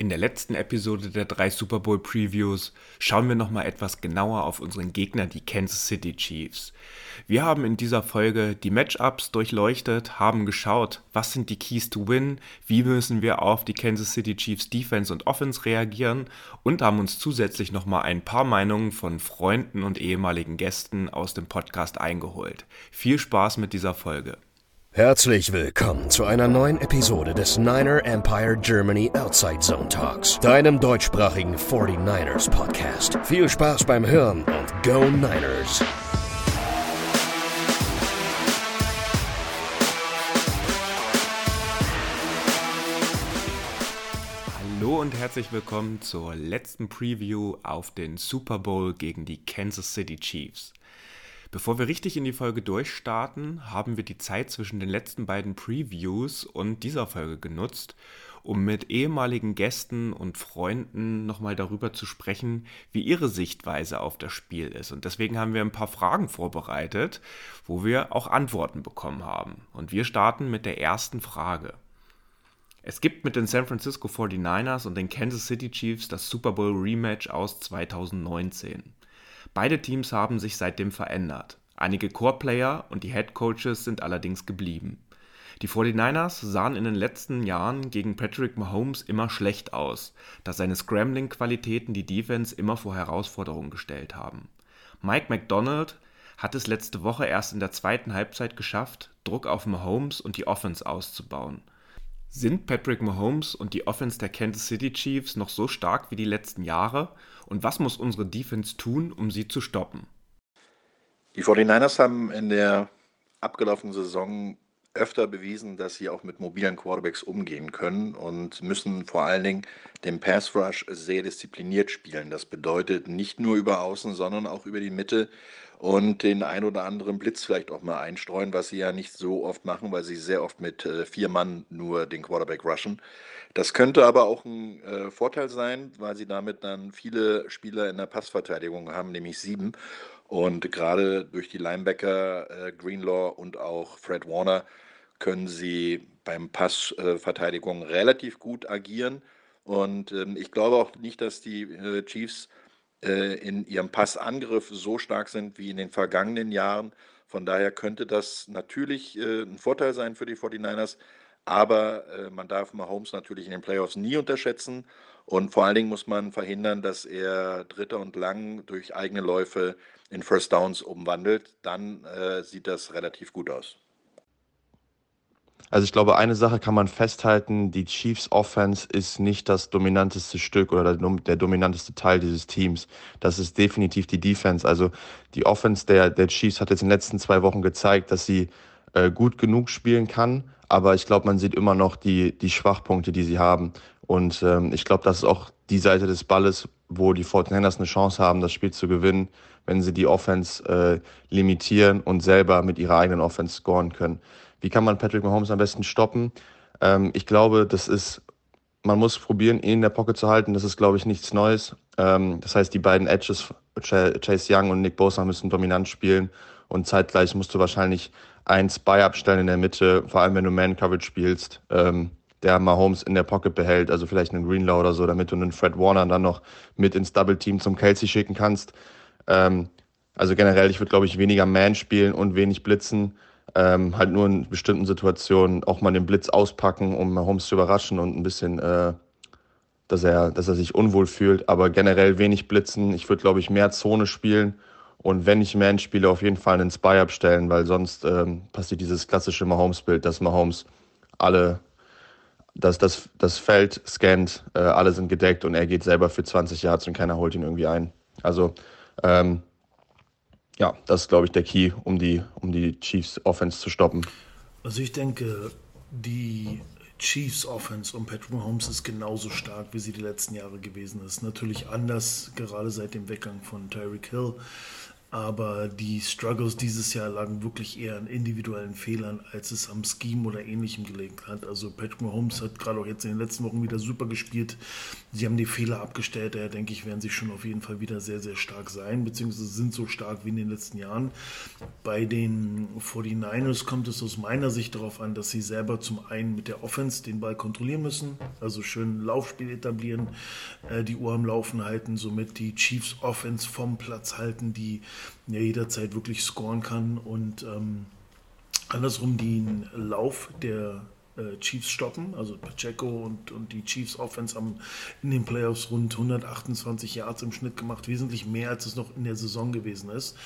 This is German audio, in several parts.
In der letzten Episode der drei Super Bowl Previews schauen wir nochmal etwas genauer auf unseren Gegner, die Kansas City Chiefs. Wir haben in dieser Folge die Matchups durchleuchtet, haben geschaut, was sind die Keys to Win, wie müssen wir auf die Kansas City Chiefs Defense und Offense reagieren und haben uns zusätzlich nochmal ein paar Meinungen von Freunden und ehemaligen Gästen aus dem Podcast eingeholt. Viel Spaß mit dieser Folge. Herzlich willkommen zu einer neuen Episode des Niner Empire Germany Outside Zone Talks, deinem deutschsprachigen 49ers Podcast. Viel Spaß beim Hören und Go Niners! Hallo und herzlich willkommen zur letzten Preview auf den Super Bowl gegen die Kansas City Chiefs. Bevor wir richtig in die Folge durchstarten, haben wir die Zeit zwischen den letzten beiden Previews und dieser Folge genutzt, um mit ehemaligen Gästen und Freunden nochmal darüber zu sprechen, wie ihre Sichtweise auf das Spiel ist. Und deswegen haben wir ein paar Fragen vorbereitet, wo wir auch Antworten bekommen haben. Und wir starten mit der ersten Frage. Es gibt mit den San Francisco 49ers und den Kansas City Chiefs das Super Bowl Rematch aus 2019. Beide Teams haben sich seitdem verändert. Einige Core-Player und die Head Coaches sind allerdings geblieben. Die 49ers sahen in den letzten Jahren gegen Patrick Mahomes immer schlecht aus, da seine Scrambling-Qualitäten die Defense immer vor Herausforderungen gestellt haben. Mike McDonald hat es letzte Woche erst in der zweiten Halbzeit geschafft, Druck auf Mahomes und die Offense auszubauen. Sind Patrick Mahomes und die Offense der Kansas City Chiefs noch so stark wie die letzten Jahre? Und was muss unsere Defense tun, um sie zu stoppen? Die 49ers haben in der abgelaufenen Saison öfter bewiesen, dass sie auch mit mobilen Quarterbacks umgehen können und müssen vor allen Dingen den Pass Rush sehr diszipliniert spielen. Das bedeutet nicht nur über Außen, sondern auch über die Mitte und den ein oder anderen Blitz vielleicht auch mal einstreuen, was sie ja nicht so oft machen, weil sie sehr oft mit äh, vier Mann nur den Quarterback rushen. Das könnte aber auch ein äh, Vorteil sein, weil sie damit dann viele Spieler in der Passverteidigung haben, nämlich sieben. Und gerade durch die Linebacker äh, Greenlaw und auch Fred Warner können sie beim Passverteidigung relativ gut agieren. Und ähm, ich glaube auch nicht, dass die Chiefs in ihrem Passangriff so stark sind wie in den vergangenen Jahren. Von daher könnte das natürlich äh, ein Vorteil sein für die 49ers. Aber äh, man darf Mahomes natürlich in den Playoffs nie unterschätzen. Und vor allen Dingen muss man verhindern, dass er Dritter und Lang durch eigene Läufe in First Downs umwandelt. Dann äh, sieht das relativ gut aus. Also ich glaube, eine Sache kann man festhalten, die Chiefs Offense ist nicht das dominanteste Stück oder der dominanteste Teil dieses Teams. Das ist definitiv die Defense. Also die Offense der, der Chiefs hat jetzt in den letzten zwei Wochen gezeigt, dass sie äh, gut genug spielen kann, aber ich glaube, man sieht immer noch die, die Schwachpunkte, die sie haben. Und ähm, ich glaube, das ist auch die Seite des Balles, wo die 49ers eine Chance haben, das Spiel zu gewinnen, wenn sie die Offense äh, limitieren und selber mit ihrer eigenen Offense scoren können. Wie kann man Patrick Mahomes am besten stoppen? Ähm, ich glaube, das ist, man muss probieren, ihn in der Pocket zu halten. Das ist, glaube ich, nichts Neues. Ähm, das heißt, die beiden Edges, Chase Young und Nick Bosa, müssen dominant spielen. Und zeitgleich musst du wahrscheinlich ein Spy abstellen in der Mitte, vor allem wenn du Man-Coverage spielst, ähm, der Mahomes in der Pocket behält, also vielleicht einen Greenlaw oder so, damit du einen Fred Warner dann noch mit ins Double-Team zum Kelsey schicken kannst. Ähm, also generell, ich würde, glaube ich, weniger Man spielen und wenig blitzen ähm, halt nur in bestimmten Situationen auch mal den Blitz auspacken, um Holmes zu überraschen und ein bisschen, äh, dass, er, dass er sich unwohl fühlt. Aber generell wenig blitzen. Ich würde, glaube ich, mehr Zone spielen. Und wenn ich Man spiele, auf jeden Fall einen Spy abstellen, weil sonst ähm, passiert dieses klassische Mahomes-Bild, dass Mahomes alle, dass das, das Feld scannt, äh, alle sind gedeckt und er geht selber für 20 Yards und keiner holt ihn irgendwie ein. Also ähm, ja, das ist, glaube ich, der Key, um die, um die Chiefs Offense zu stoppen. Also ich denke, die Chiefs Offense und Patrick Mahomes ist genauso stark, wie sie die letzten Jahre gewesen ist. Natürlich anders, gerade seit dem Weggang von Tyreek Hill. Aber die Struggles dieses Jahr lagen wirklich eher an individuellen Fehlern, als es am Scheme oder ähnlichem gelegen hat. Also Patrick Mahomes hat gerade auch jetzt in den letzten Wochen wieder super gespielt. Sie haben die Fehler abgestellt. Daher denke ich, werden sie schon auf jeden Fall wieder sehr, sehr stark sein, beziehungsweise sind so stark wie in den letzten Jahren. Bei den 49ers kommt es aus meiner Sicht darauf an, dass sie selber zum einen mit der Offense den Ball kontrollieren müssen, also schön Laufspiel etablieren, äh, die Uhr am Laufen halten, somit die Chiefs Offense vom Platz halten, die ja jederzeit wirklich scoren kann und ähm, andersrum den Lauf der äh, Chiefs stoppen. Also Pacheco und, und die Chiefs Offense haben in den Playoffs rund 128 Yards im Schnitt gemacht, wesentlich mehr als es noch in der Saison gewesen ist.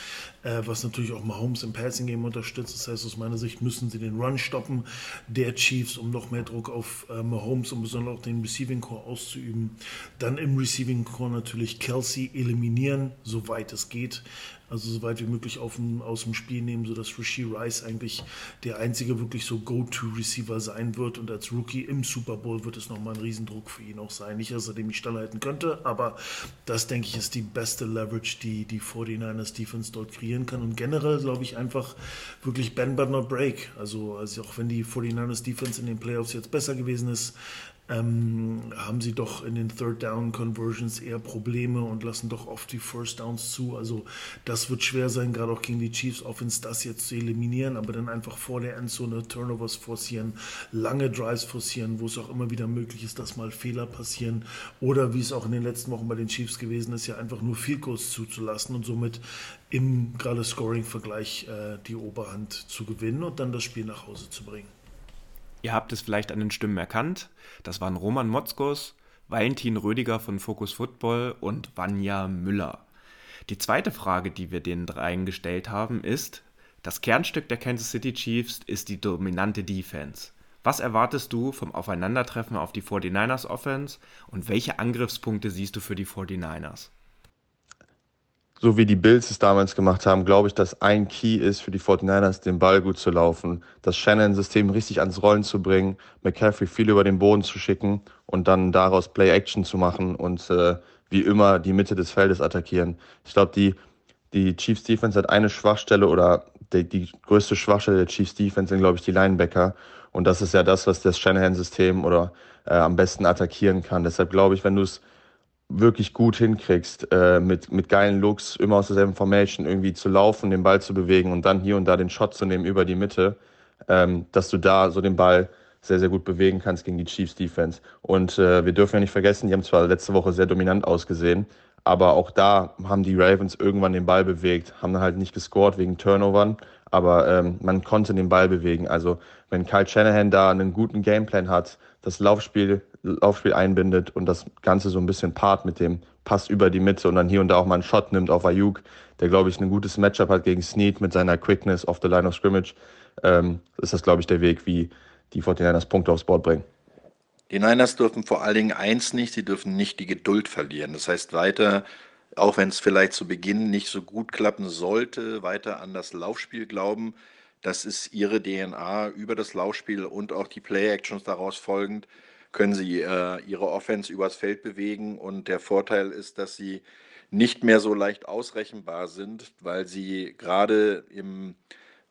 Äh, was natürlich auch Mahomes im Passing Game unterstützt. Das heißt, aus meiner Sicht müssen sie den Run stoppen der Chiefs, um noch mehr Druck auf äh, Mahomes und besonders auch den Receiving Core auszuüben. Dann im Receiving Core natürlich Kelsey eliminieren, soweit es geht also so weit wie möglich dem, aus dem Spiel nehmen, sodass Rishi Rice eigentlich der einzige wirklich so Go-To-Receiver sein wird und als Rookie im Super Bowl wird es nochmal ein Riesendruck für ihn auch sein. Nicht, dass er dem nicht standhalten könnte, aber das, denke ich, ist die beste Leverage, die die 49ers Defense dort kreieren kann und generell, glaube ich, einfach wirklich bend but not break. Also, also auch wenn die 49ers Defense in den Playoffs jetzt besser gewesen ist, ähm, haben sie doch in den Third Down Conversions eher Probleme und lassen doch oft die First Downs zu. Also das wird schwer sein, gerade auch gegen die Chiefs Offense das jetzt zu eliminieren, aber dann einfach vor der Endzone Turnovers forcieren, lange Drives forcieren, wo es auch immer wieder möglich ist, dass mal Fehler passieren oder wie es auch in den letzten Wochen bei den Chiefs gewesen ist, ja einfach nur Field Goals zuzulassen und somit im gerade Scoring-Vergleich äh, die Oberhand zu gewinnen und dann das Spiel nach Hause zu bringen. Ihr habt es vielleicht an den Stimmen erkannt. Das waren Roman Motzkos, Valentin Rödiger von Focus Football und Vanja Müller. Die zweite Frage, die wir den dreien gestellt haben, ist, das Kernstück der Kansas City Chiefs ist die dominante Defense. Was erwartest du vom Aufeinandertreffen auf die 49ers Offense und welche Angriffspunkte siehst du für die 49ers? So wie die Bills es damals gemacht haben, glaube ich, dass ein Key ist für die 49ers, den Ball gut zu laufen, das Shannon-System richtig ans Rollen zu bringen, McCaffrey viel über den Boden zu schicken und dann daraus Play-Action zu machen und äh, wie immer die Mitte des Feldes attackieren. Ich glaube, die, die Chiefs Defense hat eine Schwachstelle oder die, die größte Schwachstelle der Chiefs Defense sind, glaube ich, die Linebacker. Und das ist ja das, was das Shanahan-System oder äh, am besten attackieren kann. Deshalb glaube ich, wenn du es wirklich gut hinkriegst, äh, mit, mit geilen Looks, immer aus derselben Formation irgendwie zu laufen, den Ball zu bewegen und dann hier und da den Shot zu nehmen über die Mitte, ähm, dass du da so den Ball sehr, sehr gut bewegen kannst gegen die Chiefs Defense. Und äh, wir dürfen ja nicht vergessen, die haben zwar letzte Woche sehr dominant ausgesehen, aber auch da haben die Ravens irgendwann den Ball bewegt, haben dann halt nicht gescored wegen Turnovern, aber ähm, man konnte den Ball bewegen. Also wenn Kyle Shanahan da einen guten Gameplan hat, das Laufspiel, Laufspiel einbindet und das Ganze so ein bisschen part mit dem Pass über die Mitte und dann hier und da auch mal einen Shot nimmt auf Ayuk, der, glaube ich, ein gutes Matchup hat gegen Snead mit seiner Quickness off the line of scrimmage, ähm, ist das, glaube ich, der Weg, wie die 49ers Punkte aufs Board bringen. Die Niners dürfen vor allen Dingen eins nicht, sie dürfen nicht die Geduld verlieren. Das heißt weiter, auch wenn es vielleicht zu Beginn nicht so gut klappen sollte, weiter an das Laufspiel glauben. Das ist ihre DNA über das Laufspiel und auch die Play-Actions daraus folgend können sie äh, ihre Offense übers Feld bewegen und der Vorteil ist, dass sie nicht mehr so leicht ausrechenbar sind, weil sie gerade im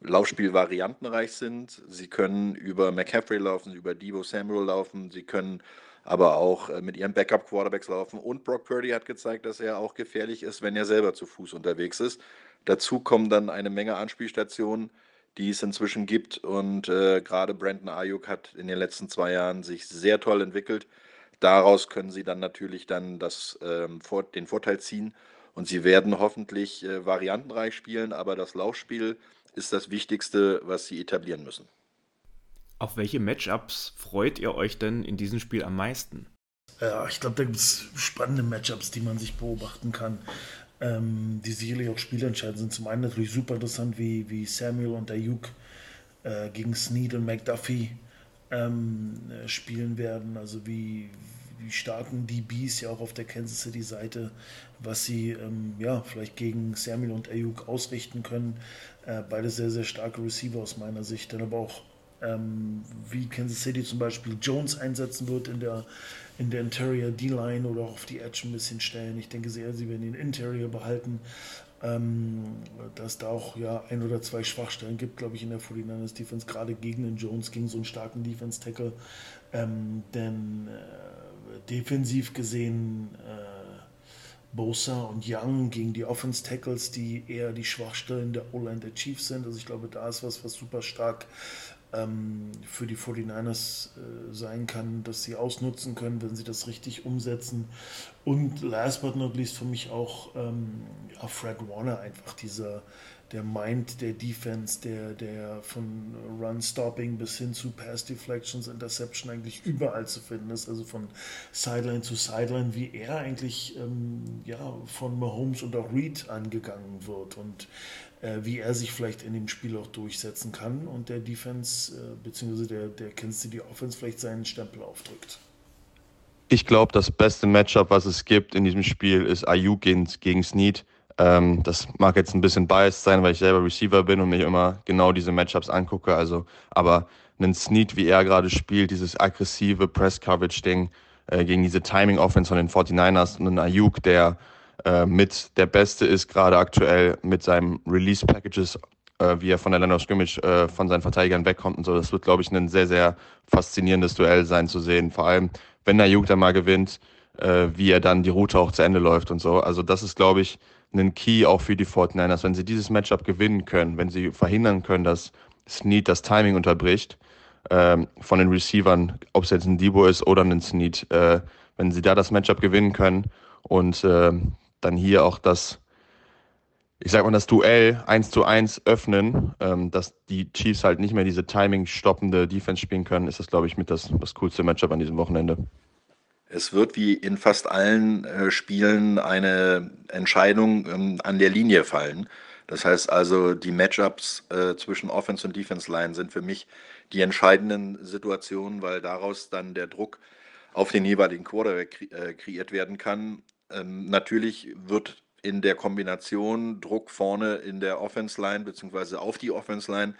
Laufspiel variantenreich sind. Sie können über McCaffrey laufen, über Debo Samuel laufen, sie können aber auch äh, mit ihren Backup-Quarterbacks laufen. Und Brock Purdy hat gezeigt, dass er auch gefährlich ist, wenn er selber zu Fuß unterwegs ist. Dazu kommen dann eine Menge Anspielstationen, die es inzwischen gibt. Und äh, gerade Brandon Ayuk hat in den letzten zwei Jahren sich sehr toll entwickelt. Daraus können sie dann natürlich dann das, ähm, den Vorteil ziehen. Und sie werden hoffentlich äh, variantenreich spielen, aber das Laufspiel ist das Wichtigste, was sie etablieren müssen. Auf welche Matchups freut ihr euch denn in diesem Spiel am meisten? Ja, ich glaube, da gibt es spannende Matchups, die man sich beobachten kann, ähm, die sicherlich auch spielentscheidend sind. Zum einen natürlich super interessant, wie, wie Samuel und Ayuk äh, gegen Snead und McDuffie ähm, äh, spielen werden. Also wie, wie starken DBs ja auch auf der Kansas City Seite, was sie ähm, ja vielleicht gegen Samuel und Ayuk ausrichten können. Äh, beide sehr, sehr starke Receiver aus meiner Sicht. Dann aber auch, ähm, wie Kansas City zum Beispiel Jones einsetzen wird in der, in der Interior D-Line oder auch auf die Edge ein bisschen stellen. Ich denke sehr, sie werden den Interior behalten. ähm, dass da auch ja ein oder zwei Schwachstellen gibt, glaube ich, in der 49ers Defense, gerade gegen den Jones, gegen so einen starken Defense-Tackle. Ähm, denn äh, defensiv gesehen äh, Bosa und Young gegen die Offense-Tackles, die eher die Schwachstellen der O-Line der Chiefs sind. Also ich glaube, da ist was, was super stark für die 49ers äh, sein kann, dass sie ausnutzen können, wenn sie das richtig umsetzen. Und last but not least für mich auch ähm, ja, Fred Warner einfach dieser der Mind der Defense, der, der von Run-Stopping bis hin zu Pass-Deflections, Interception eigentlich überall zu finden ist, also von Sideline zu Sideline, wie er eigentlich ähm, ja, von Mahomes und auch Reed angegangen wird und wie er sich vielleicht in dem Spiel auch durchsetzen kann und der Defense äh, bzw. der, der Kansas City Offense vielleicht seinen Stempel aufdrückt. Ich glaube, das beste Matchup, was es gibt in diesem Spiel, ist Ayuk gegen, gegen Snead. Ähm, das mag jetzt ein bisschen biased sein, weil ich selber Receiver bin und mich immer genau diese Matchups angucke. Also, aber einen Snead, wie er gerade spielt, dieses aggressive Press-Coverage-Ding äh, gegen diese Timing-Offense von den 49ers und einen Ayuk, der äh, mit der Beste ist, gerade aktuell mit seinem Release-Packages, äh, wie er von der Line of Scrimmage äh, von seinen Verteidigern wegkommt und so. Das wird, glaube ich, ein sehr, sehr faszinierendes Duell sein zu sehen. Vor allem, wenn Ayuk dann mal gewinnt, äh, wie er dann die Route auch zu Ende läuft und so. Also das ist, glaube ich, einen Key auch für die 49ers. Wenn sie dieses Matchup gewinnen können, wenn sie verhindern können, dass Snead das Timing unterbricht ähm, von den Receivern, ob es jetzt ein Debo ist oder ein Snead, äh, wenn sie da das Matchup gewinnen können und äh, dann hier auch das, ich sag mal, das Duell 1 zu 1 öffnen, ähm, dass die Chiefs halt nicht mehr diese Timing-stoppende Defense spielen können, ist das, glaube ich, mit das, das coolste Matchup an diesem Wochenende. Es wird wie in fast allen äh, Spielen eine Entscheidung ähm, an der Linie fallen. Das heißt also, die Matchups äh, zwischen Offense und Defense Line sind für mich die entscheidenden Situationen, weil daraus dann der Druck auf den jeweiligen Quarterback kre äh, kreiert werden kann. Ähm, natürlich wird in der Kombination Druck vorne in der Offense Line beziehungsweise auf die Offense Line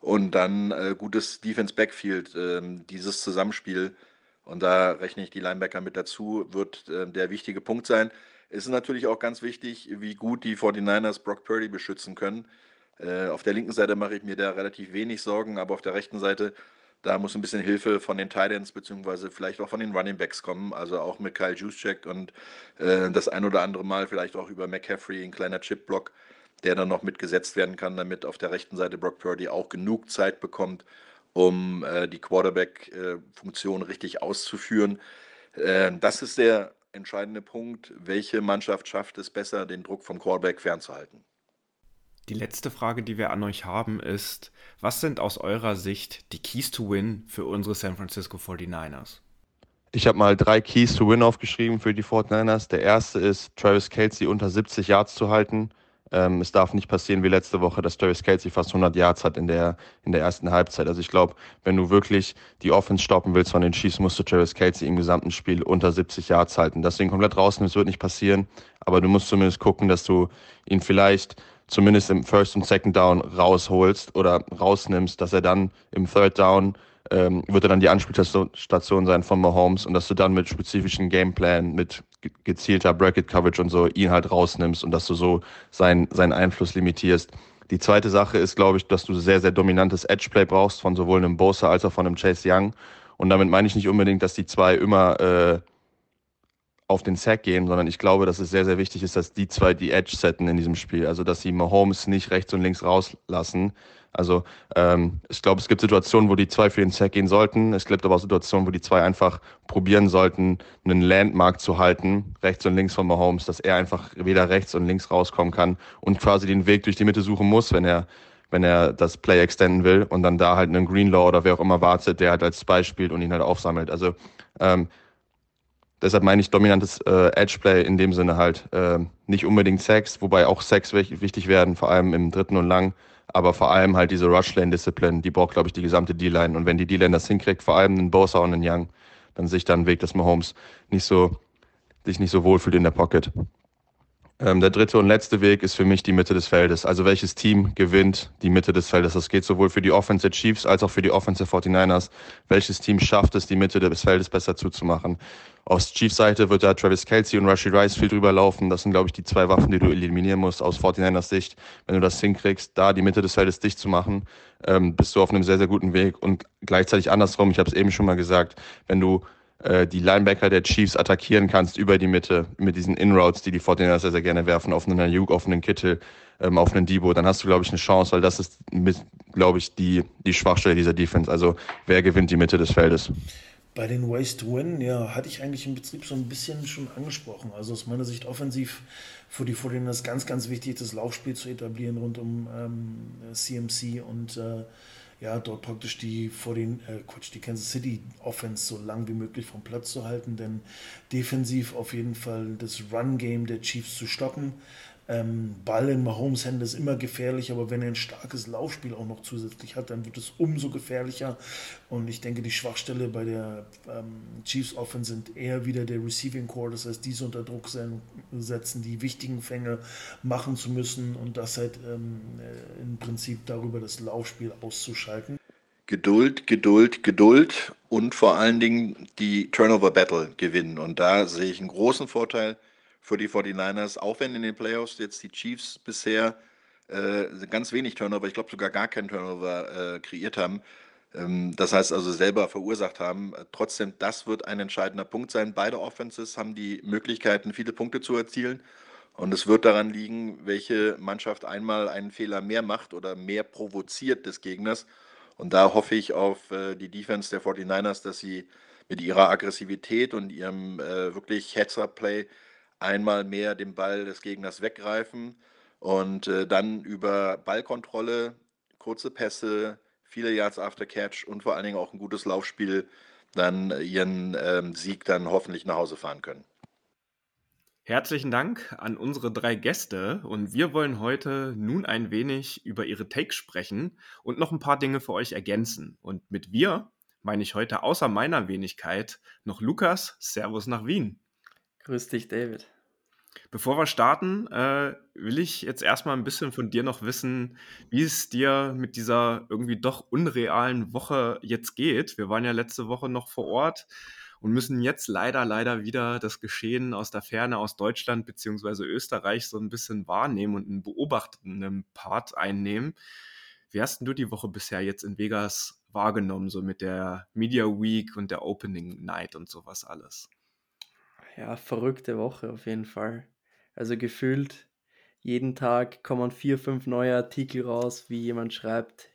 und dann äh, gutes Defense Backfield, ähm, dieses Zusammenspiel und da rechne ich die Linebacker mit dazu, wird äh, der wichtige Punkt sein. Es ist natürlich auch ganz wichtig, wie gut die 49ers Brock Purdy beschützen können. Äh, auf der linken Seite mache ich mir da relativ wenig Sorgen, aber auf der rechten Seite, da muss ein bisschen Hilfe von den Titans beziehungsweise vielleicht auch von den Running Backs kommen. Also auch mit Kyle Juszczyk und äh, das ein oder andere Mal vielleicht auch über McCaffrey, ein kleiner Chip-Block, der dann noch mitgesetzt werden kann, damit auf der rechten Seite Brock Purdy auch genug Zeit bekommt, um äh, die Quarterback-Funktion richtig auszuführen. Äh, das ist der entscheidende Punkt. Welche Mannschaft schafft es besser, den Druck vom Quarterback fernzuhalten? Die letzte Frage, die wir an euch haben, ist, was sind aus eurer Sicht die Keys to Win für unsere San Francisco 49ers? Ich habe mal drei Keys to Win aufgeschrieben für die 49ers. Der erste ist, Travis Kelsey unter 70 Yards zu halten. Ähm, es darf nicht passieren wie letzte Woche, dass Travis Kelsey fast 100 Yards hat in der, in der ersten Halbzeit. Also ich glaube, wenn du wirklich die Offense stoppen willst von den Chiefs, musst du Travis Kelsey im gesamten Spiel unter 70 Yards halten. Deswegen komplett rausnehmen, das wird nicht passieren. Aber du musst zumindest gucken, dass du ihn vielleicht zumindest im First und Second Down rausholst oder rausnimmst, dass er dann im Third Down ähm, wird er dann die Anspielstation sein von Mahomes und dass du dann mit spezifischen Gameplan, mit gezielter Bracket Coverage und so ihn halt rausnimmst und dass du so sein, seinen Einfluss limitierst. Die zweite Sache ist, glaube ich, dass du sehr, sehr dominantes Edgeplay brauchst von sowohl einem Bosa als auch von einem Chase Young. Und damit meine ich nicht unbedingt, dass die zwei immer äh, auf den Sack gehen, sondern ich glaube, dass es sehr, sehr wichtig ist, dass die zwei die Edge setten in diesem Spiel. Also, dass sie Mahomes nicht rechts und links rauslassen, also ähm, ich glaube, es gibt Situationen, wo die zwei für den Sack gehen sollten. Es gibt aber auch Situationen, wo die zwei einfach probieren sollten, einen Landmark zu halten, rechts und links von Mahomes, dass er einfach weder rechts und links rauskommen kann und quasi den Weg durch die Mitte suchen muss, wenn er wenn er das Play extenden will und dann da halt einen Greenlaw oder wer auch immer wartet, der halt als Spy spielt und ihn halt aufsammelt. Also ähm, deshalb meine ich dominantes äh, Edgeplay in dem Sinne halt äh, nicht unbedingt Sex, wobei auch Sex wichtig werden, vor allem im dritten und lang aber vor allem halt diese Rushlane-Disziplin, die braucht, glaube ich, die gesamte D-Line. Und wenn die D-Line das hinkriegt, vor allem einen Bosa und einen Young, dann sehe ich da einen Weg, dass Mahomes nicht so, sich nicht so wohlfühlt in der Pocket. Ähm, der dritte und letzte Weg ist für mich die Mitte des Feldes. Also welches Team gewinnt die Mitte des Feldes? Das geht sowohl für die Offense Chiefs als auch für die Offense der 49ers. Welches Team schafft es, die Mitte des Feldes besser zuzumachen? Aus Chiefs Seite wird da Travis Kelsey und Rashid Rice viel drüber laufen. Das sind, glaube ich, die zwei Waffen, die du eliminieren musst aus 49ers Sicht. Wenn du das hinkriegst, da die Mitte des Feldes dicht zu machen, ähm, bist du auf einem sehr, sehr guten Weg. Und gleichzeitig andersrum, ich habe es eben schon mal gesagt, wenn du äh, die Linebacker der Chiefs attackieren kannst über die Mitte mit diesen Inroads, die die 49ers sehr, sehr gerne werfen, auf einen Ayuk, auf einen Kittel, ähm, auf einen Debo, dann hast du, glaube ich, eine Chance, weil das ist, glaube ich, die, die Schwachstelle dieser Defense. Also wer gewinnt die Mitte des Feldes? Bei den Ways to Win, ja, hatte ich eigentlich im Betrieb so ein bisschen schon angesprochen. Also aus meiner Sicht offensiv für die 49ers ganz, ganz wichtig, das Laufspiel zu etablieren rund um ähm, CMC und äh, ja, dort praktisch die vor den, äh, Quatsch, die Kansas City Offense so lang wie möglich vom Platz zu halten, denn defensiv auf jeden Fall das Run-Game der Chiefs zu stoppen. Ähm, Ball in Mahomes Hände ist immer gefährlich, aber wenn er ein starkes Laufspiel auch noch zusätzlich hat, dann wird es umso gefährlicher. Und ich denke, die Schwachstelle bei der ähm, Chiefs Offense sind eher wieder der Receiving Core, das heißt, diese unter Druck setzen, die wichtigen Fänge machen zu müssen und das halt ähm, äh, im Prinzip darüber das Laufspiel auszuschalten. Geduld, Geduld, Geduld und vor allen Dingen die Turnover Battle gewinnen. Und da sehe ich einen großen Vorteil für die 49ers, auch wenn in den Playoffs jetzt die Chiefs bisher äh, ganz wenig Turnover, ich glaube sogar gar keinen Turnover äh, kreiert haben. Ähm, das heißt also selber verursacht haben. Trotzdem, das wird ein entscheidender Punkt sein. Beide Offenses haben die Möglichkeiten, viele Punkte zu erzielen. Und es wird daran liegen, welche Mannschaft einmal einen Fehler mehr macht oder mehr provoziert des Gegners. Und da hoffe ich auf äh, die Defense der 49ers, dass sie mit ihrer Aggressivität und ihrem äh, wirklich Heads-Up-Play einmal mehr den Ball des Gegners weggreifen und äh, dann über Ballkontrolle, kurze Pässe, viele Yards after Catch und vor allen Dingen auch ein gutes Laufspiel dann ihren ähm, Sieg dann hoffentlich nach Hause fahren können. Herzlichen Dank an unsere drei Gäste und wir wollen heute nun ein wenig über ihre Takes sprechen und noch ein paar Dinge für euch ergänzen. Und mit wir meine ich heute außer meiner Wenigkeit noch Lukas. Servus nach Wien. Grüß dich, David. Bevor wir starten, äh, will ich jetzt erstmal ein bisschen von dir noch wissen, wie es dir mit dieser irgendwie doch unrealen Woche jetzt geht. Wir waren ja letzte Woche noch vor Ort und müssen jetzt leider, leider wieder das Geschehen aus der Ferne, aus Deutschland bzw. Österreich so ein bisschen wahrnehmen und einen beobachtenden Part einnehmen. Wie hast du die Woche bisher jetzt in Vegas wahrgenommen, so mit der Media Week und der Opening Night und sowas alles? Ja, verrückte Woche auf jeden Fall. Also gefühlt jeden Tag kommen vier, fünf neue Artikel raus, wie jemand schreibt,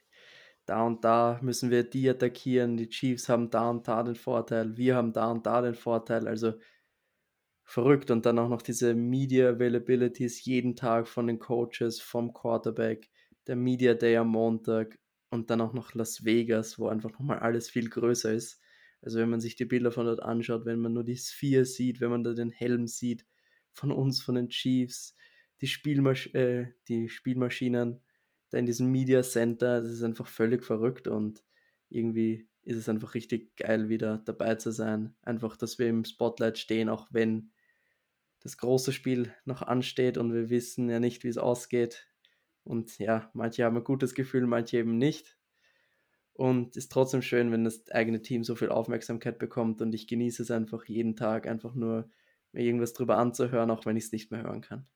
da und da müssen wir die attackieren, die Chiefs haben da und da den Vorteil, wir haben da und da den Vorteil. Also verrückt und dann auch noch diese Media Availabilities jeden Tag von den Coaches, vom Quarterback, der Media Day am Montag und dann auch noch Las Vegas, wo einfach nochmal alles viel größer ist. Also wenn man sich die Bilder von dort anschaut, wenn man nur die Sphere sieht, wenn man da den Helm sieht, von uns, von den Chiefs, die, Spielmasch äh, die Spielmaschinen da in diesem Media Center, das ist einfach völlig verrückt und irgendwie ist es einfach richtig geil, wieder dabei zu sein. Einfach, dass wir im Spotlight stehen, auch wenn das große Spiel noch ansteht und wir wissen ja nicht, wie es ausgeht. Und ja, manche haben ein gutes Gefühl, manche eben nicht. Und ist trotzdem schön, wenn das eigene Team so viel Aufmerksamkeit bekommt und ich genieße es einfach jeden Tag, einfach nur mir irgendwas drüber anzuhören, auch wenn ich es nicht mehr hören kann.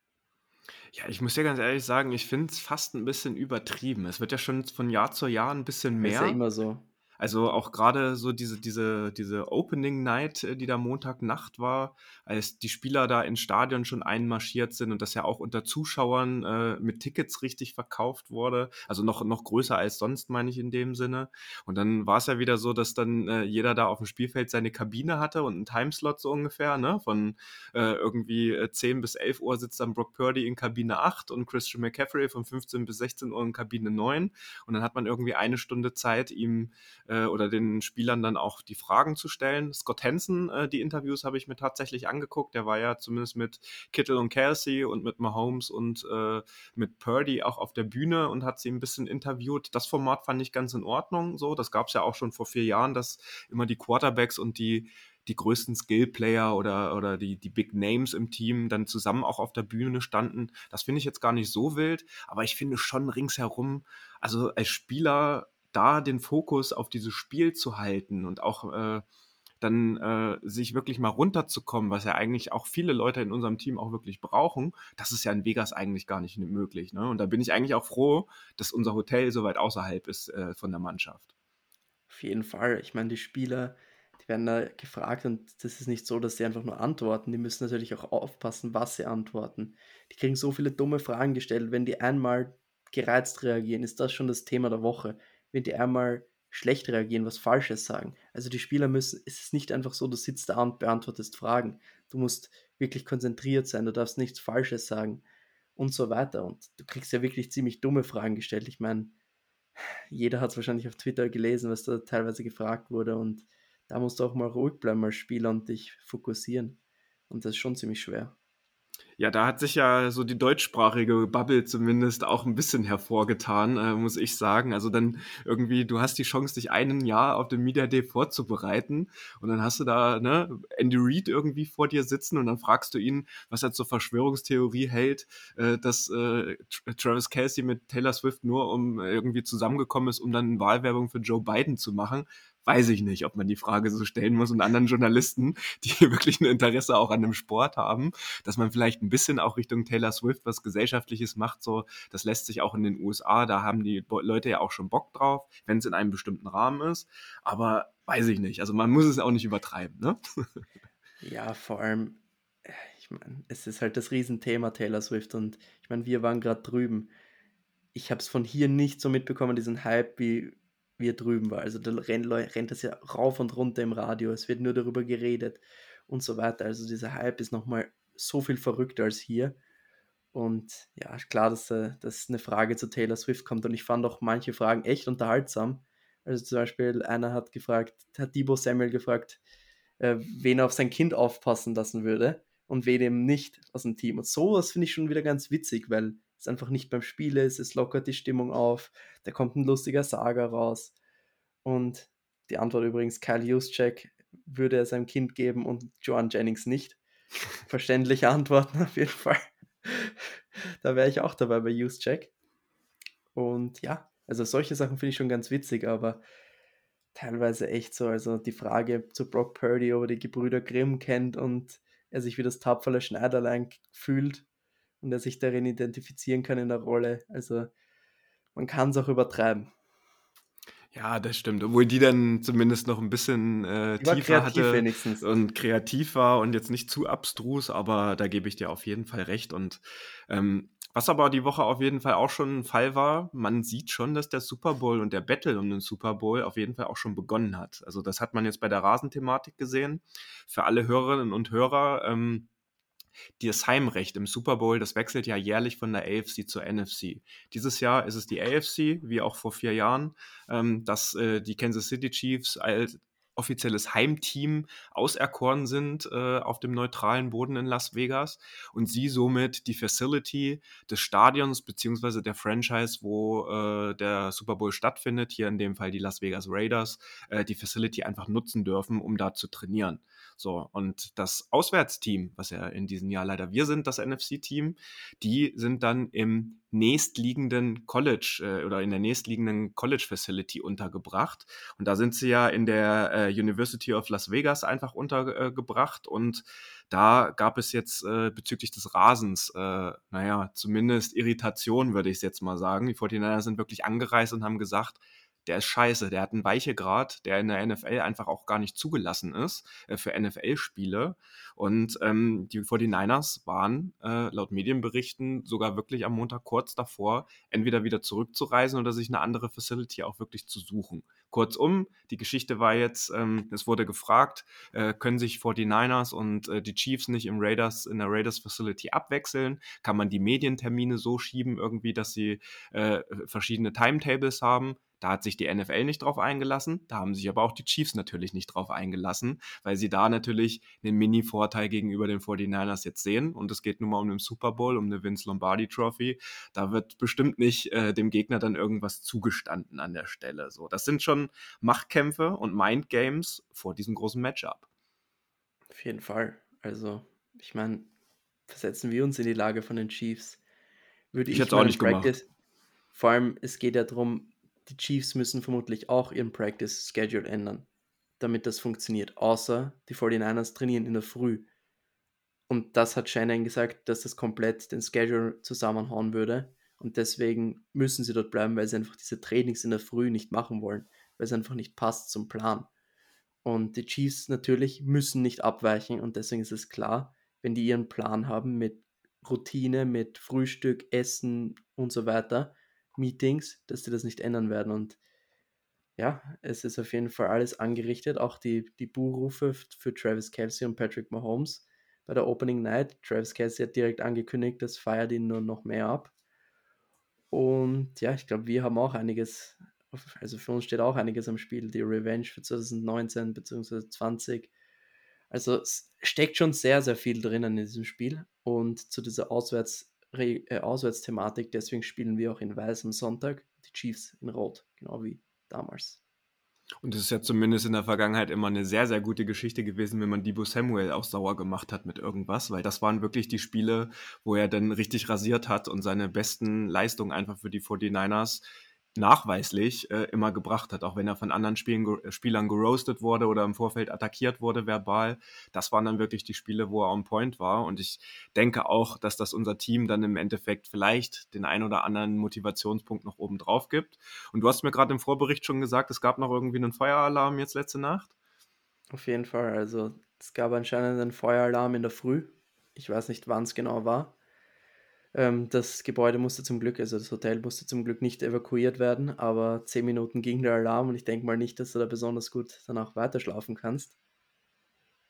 Ja, ich muss dir ganz ehrlich sagen, ich finde es fast ein bisschen übertrieben. Es wird ja schon von Jahr zu Jahr ein bisschen mehr. ist ja immer so. Also auch gerade so diese, diese, diese Opening Night, äh, die da Montagnacht war, als die Spieler da ins Stadion schon einmarschiert sind und das ja auch unter Zuschauern äh, mit Tickets richtig verkauft wurde. Also noch, noch größer als sonst, meine ich in dem Sinne. Und dann war es ja wieder so, dass dann äh, jeder da auf dem Spielfeld seine Kabine hatte und einen Timeslot so ungefähr, ne? Von äh, irgendwie 10 äh, bis 11 Uhr sitzt dann Brock Purdy in Kabine 8 und Christian McCaffrey von 15 bis 16 Uhr in Kabine 9. Und dann hat man irgendwie eine Stunde Zeit, ihm äh, oder den Spielern dann auch die Fragen zu stellen. Scott Hansen, äh, die Interviews habe ich mir tatsächlich angeguckt. Der war ja zumindest mit Kittle und Kelsey und mit Mahomes und äh, mit Purdy auch auf der Bühne und hat sie ein bisschen interviewt. Das Format fand ich ganz in Ordnung. So, das gab es ja auch schon vor vier Jahren, dass immer die Quarterbacks und die die größten Skill-Player oder, oder die, die Big Names im Team dann zusammen auch auf der Bühne standen. Das finde ich jetzt gar nicht so wild, aber ich finde schon ringsherum, also als Spieler da den Fokus auf dieses Spiel zu halten und auch äh, dann äh, sich wirklich mal runterzukommen, was ja eigentlich auch viele Leute in unserem Team auch wirklich brauchen, das ist ja in Vegas eigentlich gar nicht möglich. Ne? Und da bin ich eigentlich auch froh, dass unser Hotel so weit außerhalb ist äh, von der Mannschaft. Auf jeden Fall. Ich meine, die Spieler, die werden da gefragt und das ist nicht so, dass sie einfach nur antworten. Die müssen natürlich auch aufpassen, was sie antworten. Die kriegen so viele dumme Fragen gestellt. Wenn die einmal gereizt reagieren, ist das schon das Thema der Woche. Wenn die einmal schlecht reagieren, was Falsches sagen. Also die Spieler müssen, es ist nicht einfach so, du sitzt da und beantwortest Fragen. Du musst wirklich konzentriert sein, du darfst nichts Falsches sagen und so weiter. Und du kriegst ja wirklich ziemlich dumme Fragen gestellt. Ich meine, jeder hat es wahrscheinlich auf Twitter gelesen, was da teilweise gefragt wurde und da musst du auch mal ruhig bleiben als Spieler und dich fokussieren. Und das ist schon ziemlich schwer. Ja, da hat sich ja so die deutschsprachige Bubble zumindest auch ein bisschen hervorgetan, äh, muss ich sagen. Also dann irgendwie, du hast die Chance, dich einen Jahr auf dem Media Day vorzubereiten und dann hast du da ne, Andy Reid irgendwie vor dir sitzen und dann fragst du ihn, was er zur Verschwörungstheorie hält, äh, dass äh, Travis Kelsey mit Taylor Swift nur um irgendwie zusammengekommen ist, um dann Wahlwerbung für Joe Biden zu machen weiß ich nicht, ob man die Frage so stellen muss und anderen Journalisten, die wirklich ein Interesse auch an dem Sport haben, dass man vielleicht ein bisschen auch Richtung Taylor Swift was Gesellschaftliches macht, so, das lässt sich auch in den USA, da haben die Leute ja auch schon Bock drauf, wenn es in einem bestimmten Rahmen ist, aber weiß ich nicht, also man muss es auch nicht übertreiben, ne? Ja, vor allem, ich meine, es ist halt das Riesenthema Taylor Swift und ich meine, wir waren gerade drüben. Ich habe es von hier nicht so mitbekommen, diesen Hype, wie wie er drüben war. Also da rennt, rennt das ja rauf und runter im Radio, es wird nur darüber geredet und so weiter. Also dieser Hype ist nochmal so viel verrückter als hier. Und ja, klar, dass, äh, dass eine Frage zu Taylor Swift kommt. Und ich fand auch manche Fragen echt unterhaltsam. Also zum Beispiel, einer hat gefragt, hat Debo Samuel gefragt, äh, wen er auf sein Kind aufpassen lassen würde und wen eben nicht aus dem Team. Und sowas finde ich schon wieder ganz witzig, weil es einfach nicht beim Spiel ist, es lockert die Stimmung auf, da kommt ein lustiger Saga raus. Und die Antwort übrigens, Kyle Juszczyk würde er seinem Kind geben und Joan Jennings nicht. Verständliche Antworten auf jeden Fall. da wäre ich auch dabei bei Juszczyk. Und ja, also solche Sachen finde ich schon ganz witzig, aber teilweise echt so. Also die Frage zu Brock Purdy, ob er die Gebrüder Grimm kennt und er sich wie das tapfere Schneiderlein fühlt und er sich darin identifizieren kann in der Rolle. Also man kann es auch übertreiben. Ja, das stimmt. Obwohl die dann zumindest noch ein bisschen äh, tiefer hatte wenigstens. und kreativ war und jetzt nicht zu abstrus, aber da gebe ich dir auf jeden Fall recht. Und ähm, was aber die Woche auf jeden Fall auch schon ein Fall war, man sieht schon, dass der Super Bowl und der Battle um den Super Bowl auf jeden Fall auch schon begonnen hat. Also das hat man jetzt bei der Rasenthematik gesehen. Für alle Hörerinnen und Hörer, ähm, das Heimrecht im Super Bowl, das wechselt ja jährlich von der AFC zur NFC. Dieses Jahr ist es die AFC, wie auch vor vier Jahren, ähm, dass äh, die Kansas City Chiefs als offizielles Heimteam auserkoren sind äh, auf dem neutralen Boden in Las Vegas und sie somit die Facility des Stadions beziehungsweise der Franchise, wo äh, der Super Bowl stattfindet, hier in dem Fall die Las Vegas Raiders, äh, die Facility einfach nutzen dürfen, um da zu trainieren. So, und das Auswärtsteam, was ja in diesem Jahr leider wir sind, das NFC-Team, die sind dann im nächstliegenden College äh, oder in der nächstliegenden College Facility untergebracht. Und da sind sie ja in der äh, University of Las Vegas einfach untergebracht. Und da gab es jetzt äh, bezüglich des Rasens, äh, naja, zumindest Irritation, würde ich es jetzt mal sagen. Die 49 sind wirklich angereist und haben gesagt, der ist scheiße. Der hat einen Weichegrad, der in der NFL einfach auch gar nicht zugelassen ist äh, für NFL-Spiele. Und ähm, die 49ers waren äh, laut Medienberichten sogar wirklich am Montag kurz davor, entweder wieder zurückzureisen oder sich eine andere Facility auch wirklich zu suchen. Kurzum, die Geschichte war jetzt, ähm, es wurde gefragt, äh, können sich 49ers und äh, die Chiefs nicht im Raiders, in der Raiders Facility abwechseln? Kann man die Medientermine so schieben irgendwie, dass sie äh, verschiedene Timetables haben? Da hat sich die NFL nicht drauf eingelassen, da haben sich aber auch die Chiefs natürlich nicht drauf eingelassen, weil sie da natürlich einen Mini-Vorteil gegenüber den 49ers jetzt sehen. Und es geht nun mal um den Super Bowl, um eine Vince Lombardi Trophy. Da wird bestimmt nicht äh, dem Gegner dann irgendwas zugestanden an der Stelle. So, das sind schon Machtkämpfe und Mindgames vor diesem großen Matchup. Auf jeden Fall. Also, ich meine, versetzen wir uns in die Lage von den Chiefs. Würde Ich ich hätte es auch nicht gemacht. Practice, vor allem, es geht ja darum, die Chiefs müssen vermutlich auch ihren Practice-Schedule ändern, damit das funktioniert. Außer die 49ers trainieren in der Früh. Und das hat Shannon gesagt, dass das komplett den Schedule zusammenhauen würde. Und deswegen müssen sie dort bleiben, weil sie einfach diese Trainings in der Früh nicht machen wollen, weil es einfach nicht passt zum Plan. Und die Chiefs natürlich müssen nicht abweichen und deswegen ist es klar, wenn die ihren Plan haben mit Routine, mit Frühstück, Essen und so weiter, Meetings, dass sie das nicht ändern werden. Und ja, es ist auf jeden Fall alles angerichtet, auch die, die Buhrufe für Travis Kelsey und Patrick Mahomes bei der Opening Night. Travis Kelsey hat direkt angekündigt, das feiert ihn nur noch mehr ab. Und ja, ich glaube, wir haben auch einiges, also für uns steht auch einiges am Spiel, die Revenge für 2019 bzw. 20. Also es steckt schon sehr, sehr viel drinnen in diesem Spiel. Und zu dieser Auswärts, äh, Auswärtsthematik, deswegen spielen wir auch in Weiß am Sonntag, die Chiefs in Rot, genau wie damals. Und es ist ja zumindest in der Vergangenheit immer eine sehr, sehr gute Geschichte gewesen, wenn man Debo Samuel auch sauer gemacht hat mit irgendwas, weil das waren wirklich die Spiele, wo er dann richtig rasiert hat und seine besten Leistungen einfach für die 49ers nachweislich äh, immer gebracht hat, auch wenn er von anderen Spielen, äh, Spielern geroastet wurde oder im Vorfeld attackiert wurde verbal. Das waren dann wirklich die Spiele, wo er on point war. Und ich denke auch, dass das unser Team dann im Endeffekt vielleicht den ein oder anderen Motivationspunkt noch oben drauf gibt. Und du hast mir gerade im Vorbericht schon gesagt, es gab noch irgendwie einen Feueralarm jetzt letzte Nacht. Auf jeden Fall. Also es gab anscheinend einen Feueralarm in der Früh. Ich weiß nicht, wann es genau war. Ähm, das Gebäude musste zum Glück, also das Hotel musste zum Glück nicht evakuiert werden, aber zehn Minuten ging der Alarm und ich denke mal nicht, dass du da besonders gut danach weiter schlafen kannst.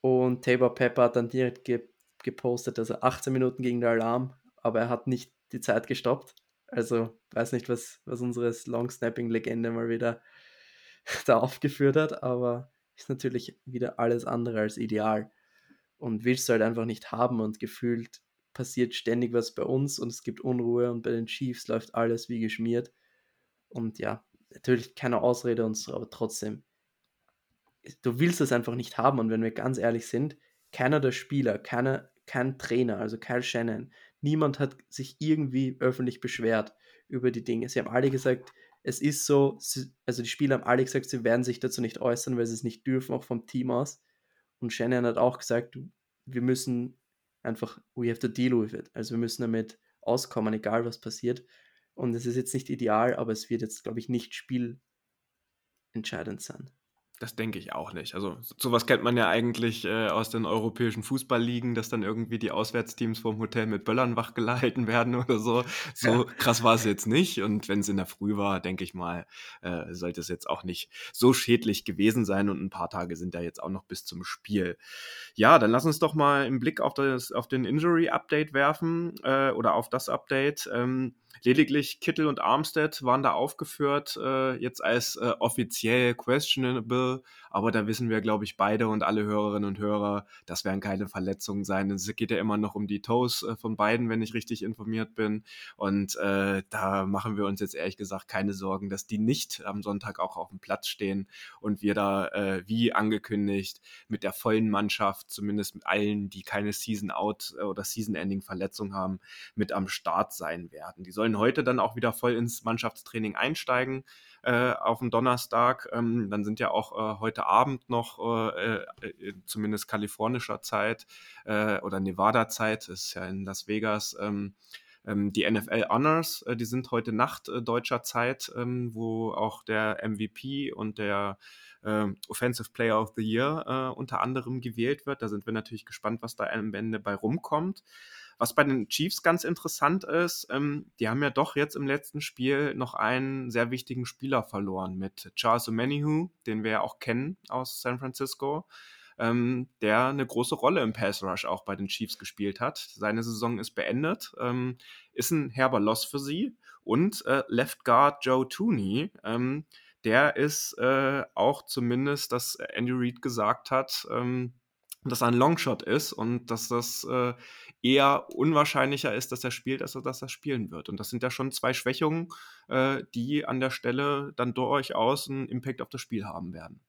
Und Tabor Pepper hat dann direkt ge gepostet, also 18 Minuten ging der Alarm, aber er hat nicht die Zeit gestoppt. Also weiß nicht, was, was unsere Long-Snapping-Legende mal wieder da aufgeführt hat, aber ist natürlich wieder alles andere als ideal. Und willst du halt einfach nicht haben und gefühlt passiert ständig was bei uns und es gibt Unruhe und bei den Chiefs läuft alles wie geschmiert. Und ja, natürlich keine Ausrede und so, aber trotzdem, du willst es einfach nicht haben. Und wenn wir ganz ehrlich sind, keiner der Spieler, keiner, kein Trainer, also Kyle Shannon, niemand hat sich irgendwie öffentlich beschwert über die Dinge. Sie haben alle gesagt, es ist so, also die Spieler haben alle gesagt, sie werden sich dazu nicht äußern, weil sie es nicht dürfen, auch vom Team aus. Und Shannon hat auch gesagt, wir müssen einfach, we have to deal with it. Also wir müssen damit auskommen, egal was passiert. Und es ist jetzt nicht ideal, aber es wird jetzt, glaube ich, nicht spielentscheidend sein. Das denke ich auch nicht. Also sowas kennt man ja eigentlich äh, aus den europäischen Fußballligen, dass dann irgendwie die Auswärtsteams vom Hotel mit Böllern wachgehalten werden oder so. So krass war es jetzt nicht. Und wenn es in der Früh war, denke ich mal, äh, sollte es jetzt auch nicht so schädlich gewesen sein. Und ein paar Tage sind da jetzt auch noch bis zum Spiel. Ja, dann lass uns doch mal einen Blick auf, das, auf den Injury-Update werfen äh, oder auf das Update. Ähm, Lediglich Kittel und Armstead waren da aufgeführt, äh, jetzt als äh, offiziell questionable, aber da wissen wir, glaube ich, beide und alle Hörerinnen und Hörer, das werden keine Verletzungen sein. Es geht ja immer noch um die Toes äh, von beiden, wenn ich richtig informiert bin. Und äh, da machen wir uns jetzt ehrlich gesagt keine Sorgen, dass die nicht am Sonntag auch auf dem Platz stehen und wir da, äh, wie angekündigt, mit der vollen Mannschaft, zumindest mit allen, die keine Season-Out äh, oder Season-Ending-Verletzung haben, mit am Start sein werden. Die sollen sollen heute dann auch wieder voll ins Mannschaftstraining einsteigen äh, auf den Donnerstag. Ähm, dann sind ja auch äh, heute Abend noch, äh, äh zumindest kalifornischer Zeit äh, oder Nevada-Zeit, ist ja in Las Vegas, ähm, ähm, die NFL Honors, äh, die sind heute Nacht deutscher Zeit, ähm, wo auch der MVP und der Offensive Player of the Year unter anderem gewählt wird. Da sind wir natürlich gespannt, was da am Ende bei rumkommt. Was bei den Chiefs ganz interessant ist, ähm, die haben ja doch jetzt im letzten Spiel noch einen sehr wichtigen Spieler verloren mit Charles Omenihu, den wir ja auch kennen aus San Francisco. Ähm, der eine große Rolle im Pass Rush auch bei den Chiefs gespielt hat. Seine Saison ist beendet, ähm, ist ein herber Loss für sie. Und äh, Left Guard Joe Tooney, ähm, der ist äh, auch zumindest, dass Andy Reid gesagt hat, ähm, dass er ein Longshot ist und dass das äh, eher unwahrscheinlicher ist, dass er spielt, als dass er spielen wird. Und das sind ja schon zwei Schwächungen, äh, die an der Stelle dann durchaus einen Impact auf das Spiel haben werden.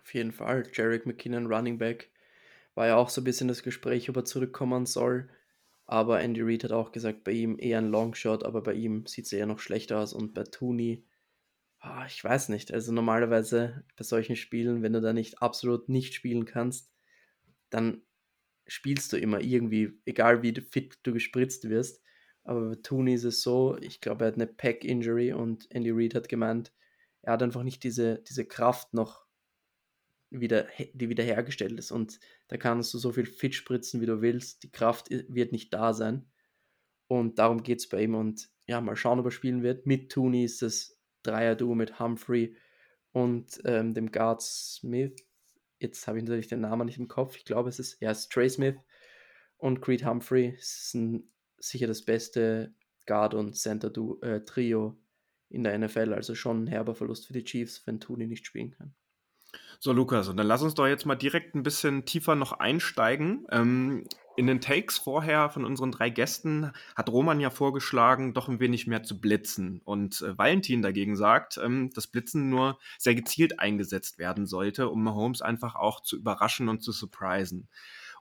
Auf jeden Fall. Jarek McKinnon, Running Back, war ja auch so ein bisschen das Gespräch, ob er zurückkommen soll. Aber Andy Reid hat auch gesagt, bei ihm eher ein Longshot, aber bei ihm sieht es eher noch schlechter aus. Und bei Tooney, oh, ich weiß nicht. Also normalerweise bei solchen Spielen, wenn du da nicht absolut nicht spielen kannst, dann spielst du immer irgendwie, egal wie fit du gespritzt wirst. Aber bei Tooney ist es so, ich glaube, er hat eine Pack-Injury und Andy Reid hat gemeint, er hat einfach nicht diese, diese Kraft noch wieder, die wiederhergestellt ist. Und da kannst du so viel fit spritzen, wie du willst. Die Kraft wird nicht da sein. Und darum geht es bei ihm. Und ja, mal schauen, ob er spielen wird. Mit Tooney ist das Dreier-Duo mit Humphrey und ähm, dem Guard Smith. Jetzt habe ich natürlich den Namen nicht im Kopf. Ich glaube, es ist, ja, es ist Trey Smith und Creed Humphrey. Ein, sicher das beste Guard- und Center-Trio äh, in der NFL. Also schon ein herber Verlust für die Chiefs, wenn Tooney nicht spielen kann. So, Lukas, und dann lass uns doch jetzt mal direkt ein bisschen tiefer noch einsteigen. Ähm, in den Takes vorher von unseren drei Gästen hat Roman ja vorgeschlagen, doch ein wenig mehr zu blitzen. Und äh, Valentin dagegen sagt, ähm, dass Blitzen nur sehr gezielt eingesetzt werden sollte, um Mahomes einfach auch zu überraschen und zu surprisen.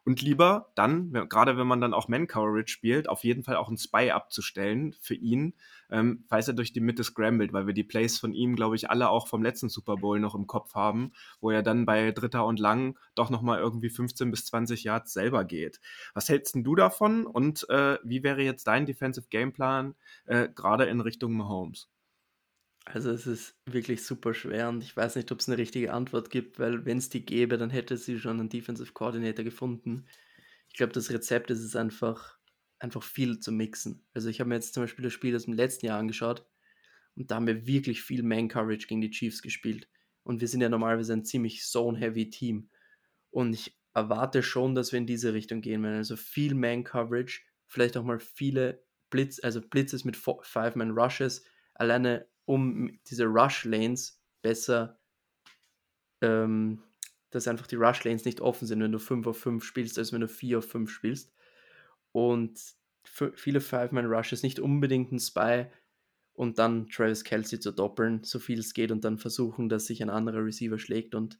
Und lieber dann, gerade wenn man dann auch Man-Coverage spielt, auf jeden Fall auch einen Spy abzustellen für ihn, ähm, falls er durch die Mitte scrambled, weil wir die Plays von ihm, glaube ich, alle auch vom letzten Super Bowl noch im Kopf haben, wo er dann bei Dritter und Lang doch nochmal irgendwie 15 bis 20 Yards selber geht. Was hältst denn du davon und äh, wie wäre jetzt dein Defensive Gameplan äh, gerade in Richtung Mahomes? Also es ist wirklich super schwer und ich weiß nicht, ob es eine richtige Antwort gibt, weil wenn es die gäbe, dann hätte sie schon einen Defensive Coordinator gefunden. Ich glaube, das Rezept ist es einfach, einfach viel zu mixen. Also ich habe mir jetzt zum Beispiel das Spiel aus dem letzten Jahr angeschaut und da haben wir wirklich viel Man-Coverage gegen die Chiefs gespielt. Und wir sind ja normalerweise ein ziemlich Zone-Heavy Team. Und ich erwarte schon, dass wir in diese Richtung gehen werden. Also viel Man-Coverage, vielleicht auch mal viele Blitz, also Blitzes mit Five-Man-Rushes, alleine um diese Rush-Lanes besser, ähm, dass einfach die Rush-Lanes nicht offen sind, wenn du 5 auf 5 spielst, als wenn du 4 auf 5 spielst. Und viele Five-Man-Rushes, nicht unbedingt ein Spy und dann Travis Kelsey zu doppeln, so viel es geht und dann versuchen, dass sich ein anderer Receiver schlägt. Und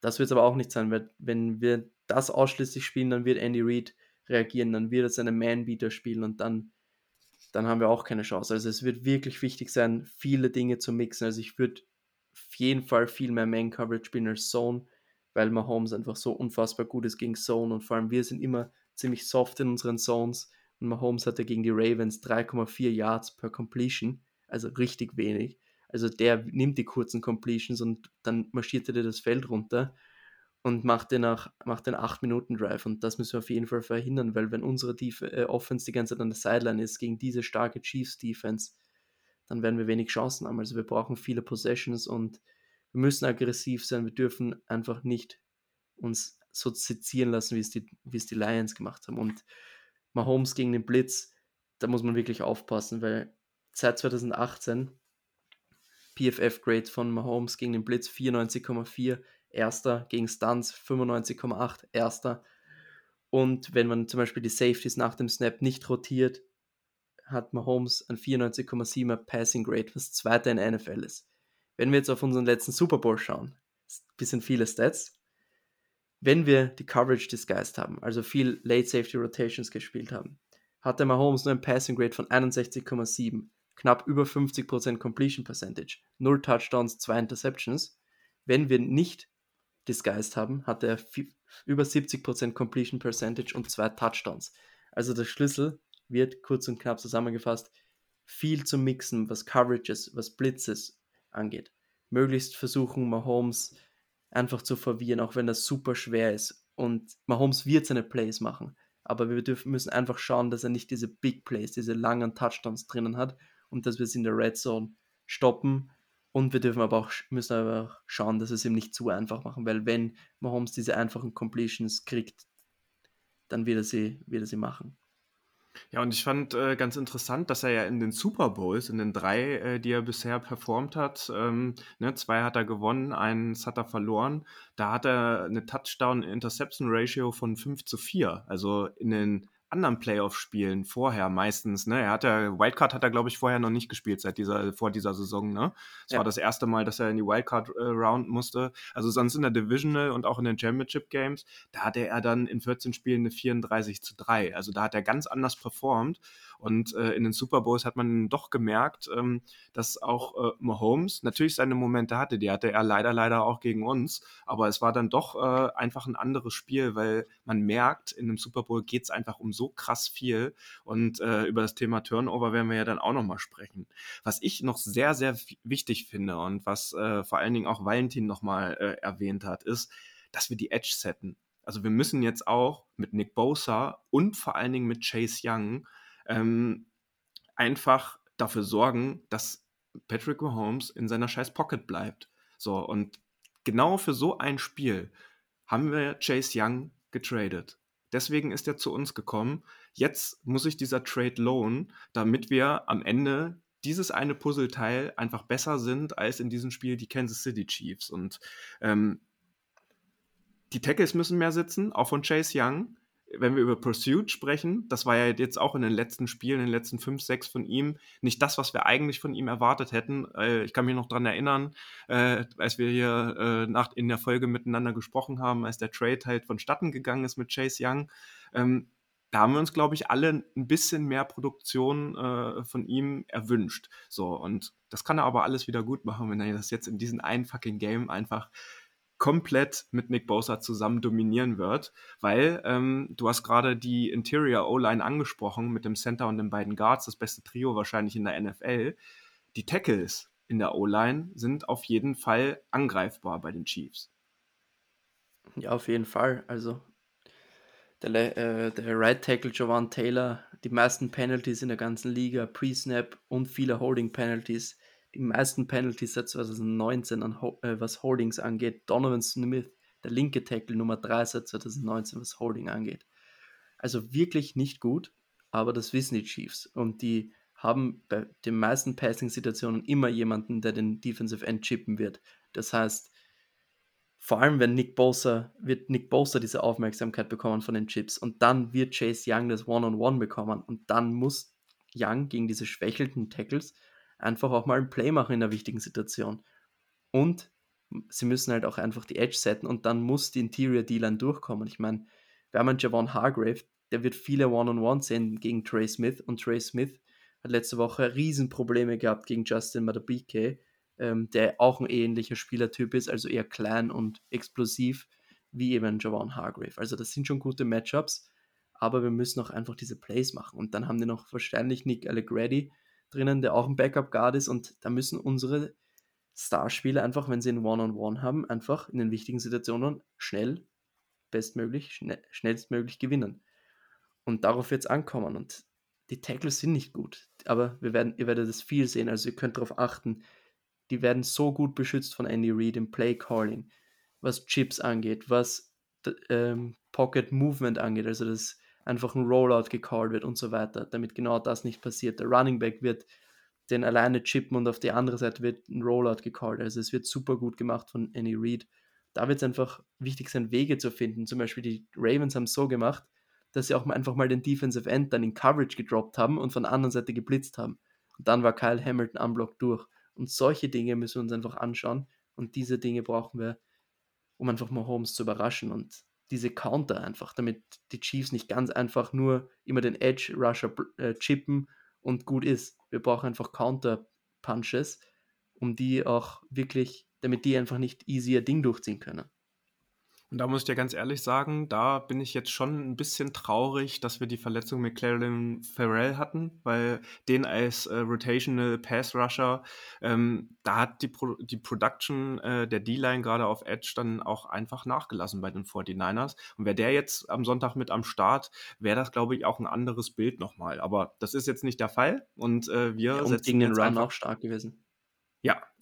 das wird es aber auch nicht sein, weil wenn wir das ausschließlich spielen, dann wird Andy Reid reagieren, dann wird er seine Man-Beater spielen und dann dann haben wir auch keine Chance. Also es wird wirklich wichtig sein, viele Dinge zu mixen. Also ich würde auf jeden Fall viel mehr Man-Coverage spielen als Zone, weil Mahomes einfach so unfassbar gut ist gegen Zone und vor allem wir sind immer ziemlich soft in unseren Zones und Mahomes hatte gegen die Ravens 3,4 Yards per Completion, also richtig wenig. Also der nimmt die kurzen Completions und dann marschiert er dir das Feld runter und macht den, nach, macht den 8-Minuten-Drive. Und das müssen wir auf jeden Fall verhindern, weil wenn unsere Def äh, Offense die ganze Zeit an der Sideline ist gegen diese starke Chiefs-Defense, dann werden wir wenig Chancen haben. Also wir brauchen viele Possessions und wir müssen aggressiv sein. Wir dürfen einfach nicht uns so sezieren lassen, wie es die, wie es die Lions gemacht haben. Und Mahomes gegen den Blitz, da muss man wirklich aufpassen, weil seit 2018 PFF-Grade von Mahomes gegen den Blitz 94,4 Erster gegen Stunts 95,8, Erster. Und wenn man zum Beispiel die Safeties nach dem Snap nicht rotiert, hat Mahomes ein 94,7er Passing Grade, was zweiter in der NFL ist. Wenn wir jetzt auf unseren letzten Super Bowl schauen, bisschen viele Stats, wenn wir die Coverage disguised haben, also viel Late Safety Rotations gespielt haben, hatte Mahomes nur ein Passing Grade von 61,7, knapp über 50% Completion Percentage, 0 Touchdowns, 2 Interceptions. Wenn wir nicht disguised haben, hatte er über 70% Completion Percentage und zwei Touchdowns. Also der Schlüssel wird kurz und knapp zusammengefasst viel zu mixen, was Coverages, was Blitzes angeht. Möglichst versuchen, Mahomes einfach zu verwirren, auch wenn das super schwer ist. Und Mahomes wird seine Plays machen. Aber wir dürfen, müssen einfach schauen, dass er nicht diese Big Plays, diese langen Touchdowns drinnen hat und dass wir es in der Red Zone stoppen und wir dürfen aber auch, müssen aber auch schauen, dass wir es ihm nicht zu einfach machen, weil wenn Mahomes diese einfachen Completions kriegt, dann wird er sie, wird er sie machen. Ja, und ich fand äh, ganz interessant, dass er ja in den Super Bowls, in den drei, äh, die er bisher performt hat, ähm, ne, zwei hat er gewonnen, eins hat er verloren. Da hat er eine Touchdown-Interception-Ratio von 5 zu 4. Also in den anderen Playoff-Spielen vorher meistens. Ne? Er hat ja, Wildcard hat er, glaube ich, vorher noch nicht gespielt seit dieser, vor dieser Saison. Ne? Es ja. war das erste Mal, dass er in die Wildcard-Round äh, musste. Also sonst in der Divisional und auch in den Championship-Games, da hatte er dann in 14 Spielen eine 34 zu 3. Also da hat er ganz anders performt. Und äh, in den Super Bowls hat man doch gemerkt, ähm, dass auch äh, Mahomes natürlich seine Momente hatte. Die hatte er leider, leider auch gegen uns. Aber es war dann doch äh, einfach ein anderes Spiel, weil man merkt, in einem Super Bowl geht es einfach um so krass viel. Und äh, über das Thema Turnover werden wir ja dann auch nochmal sprechen. Was ich noch sehr, sehr wichtig finde und was äh, vor allen Dingen auch Valentin nochmal äh, erwähnt hat, ist, dass wir die Edge setten. Also wir müssen jetzt auch mit Nick Bosa und vor allen Dingen mit Chase Young ähm, einfach dafür sorgen, dass Patrick Mahomes in seiner scheiß Pocket bleibt. So, und genau für so ein Spiel haben wir Chase Young getradet. Deswegen ist er zu uns gekommen. Jetzt muss sich dieser Trade lohnen, damit wir am Ende dieses eine Puzzleteil einfach besser sind als in diesem Spiel die Kansas City Chiefs. Und ähm, die Tackles müssen mehr sitzen, auch von Chase Young wenn wir über Pursuit sprechen, das war ja jetzt auch in den letzten Spielen, in den letzten fünf, sechs von ihm, nicht das, was wir eigentlich von ihm erwartet hätten. Äh, ich kann mich noch daran erinnern, äh, als wir hier äh, nach, in der Folge miteinander gesprochen haben, als der Trade halt vonstatten gegangen ist mit Chase Young. Ähm, da haben wir uns, glaube ich, alle ein bisschen mehr Produktion von ihm erwünscht. So, und das kann er aber alles wieder gut machen, wenn er das jetzt in diesem einen fucking Game einfach komplett mit Nick Bosa zusammen dominieren wird, weil ähm, du hast gerade die Interior O-Line angesprochen mit dem Center und den beiden Guards, das beste Trio wahrscheinlich in der NFL. Die Tackles in der O-Line sind auf jeden Fall angreifbar bei den Chiefs. Ja, auf jeden Fall. Also der, äh, der Right Tackle Jovan Taylor, die meisten Penalties in der ganzen Liga, Pre-Snap und viele Holding Penalties die meisten Penalties seit 2019 an, äh, was Holdings angeht. Donovan Smith, der linke Tackle Nummer 3 seit 2019, was Holding angeht. Also wirklich nicht gut, aber das wissen die Chiefs. Und die haben bei den meisten Passing-Situationen immer jemanden, der den Defensive End chippen wird. Das heißt, vor allem wenn Nick Bosa, wird Nick Bosa diese Aufmerksamkeit bekommen von den Chips und dann wird Chase Young das One-on-One -on -One bekommen und dann muss Young gegen diese schwächelnden Tackles einfach auch mal ein Play machen in einer wichtigen Situation. Und sie müssen halt auch einfach die Edge setzen und dann muss die Interior D-Line durchkommen. Ich meine, wir haben einen Javon Hargrave, der wird viele One-on-One sehen gegen Trey Smith und Trey Smith hat letzte Woche Riesenprobleme gehabt gegen Justin Madabike, ähm, der auch ein ähnlicher Spielertyp ist, also eher klein und explosiv wie eben Javon Hargrave. Also das sind schon gute Matchups, aber wir müssen auch einfach diese Plays machen. Und dann haben die noch wahrscheinlich Nick Allegretti, drinnen, der auch ein Backup-Guard ist und da müssen unsere Starspieler einfach, wenn sie ein One-on-One -on -One haben, einfach in den wichtigen Situationen schnell, bestmöglich, schnell, schnellstmöglich gewinnen. Und darauf wird es ankommen. Und die Tackles sind nicht gut, aber wir werden, ihr werdet es viel sehen, also ihr könnt darauf achten, die werden so gut beschützt von Andy Reid im Play Calling, was Chips angeht, was ähm, Pocket Movement angeht, also das einfach ein Rollout gecallt wird und so weiter, damit genau das nicht passiert. Der Running Back wird den alleine chippen und auf die andere Seite wird ein Rollout gecallt. Also es wird super gut gemacht von Annie Reid. Da wird es einfach wichtig sein, Wege zu finden. Zum Beispiel die Ravens haben es so gemacht, dass sie auch einfach mal den Defensive End dann in Coverage gedroppt haben und von der anderen Seite geblitzt haben. Und dann war Kyle Hamilton unblocked durch. Und solche Dinge müssen wir uns einfach anschauen. Und diese Dinge brauchen wir, um einfach mal Holmes zu überraschen. Und diese Counter einfach, damit die Chiefs nicht ganz einfach nur immer den Edge Rusher äh, chippen und gut ist. Wir brauchen einfach Counter Punches, um die auch wirklich, damit die einfach nicht easy ihr Ding durchziehen können. Und da muss ich dir ganz ehrlich sagen, da bin ich jetzt schon ein bisschen traurig, dass wir die Verletzung mit Clarence Farrell hatten, weil den als äh, Rotational Pass Rusher, ähm, da hat die, Pro die Production äh, der D-Line gerade auf Edge dann auch einfach nachgelassen bei den 49ers. Und wäre der jetzt am Sonntag mit am Start, wäre das, glaube ich, auch ein anderes Bild nochmal. Aber das ist jetzt nicht der Fall. Und äh, wir ja, und gegen den Run auch stark gewesen.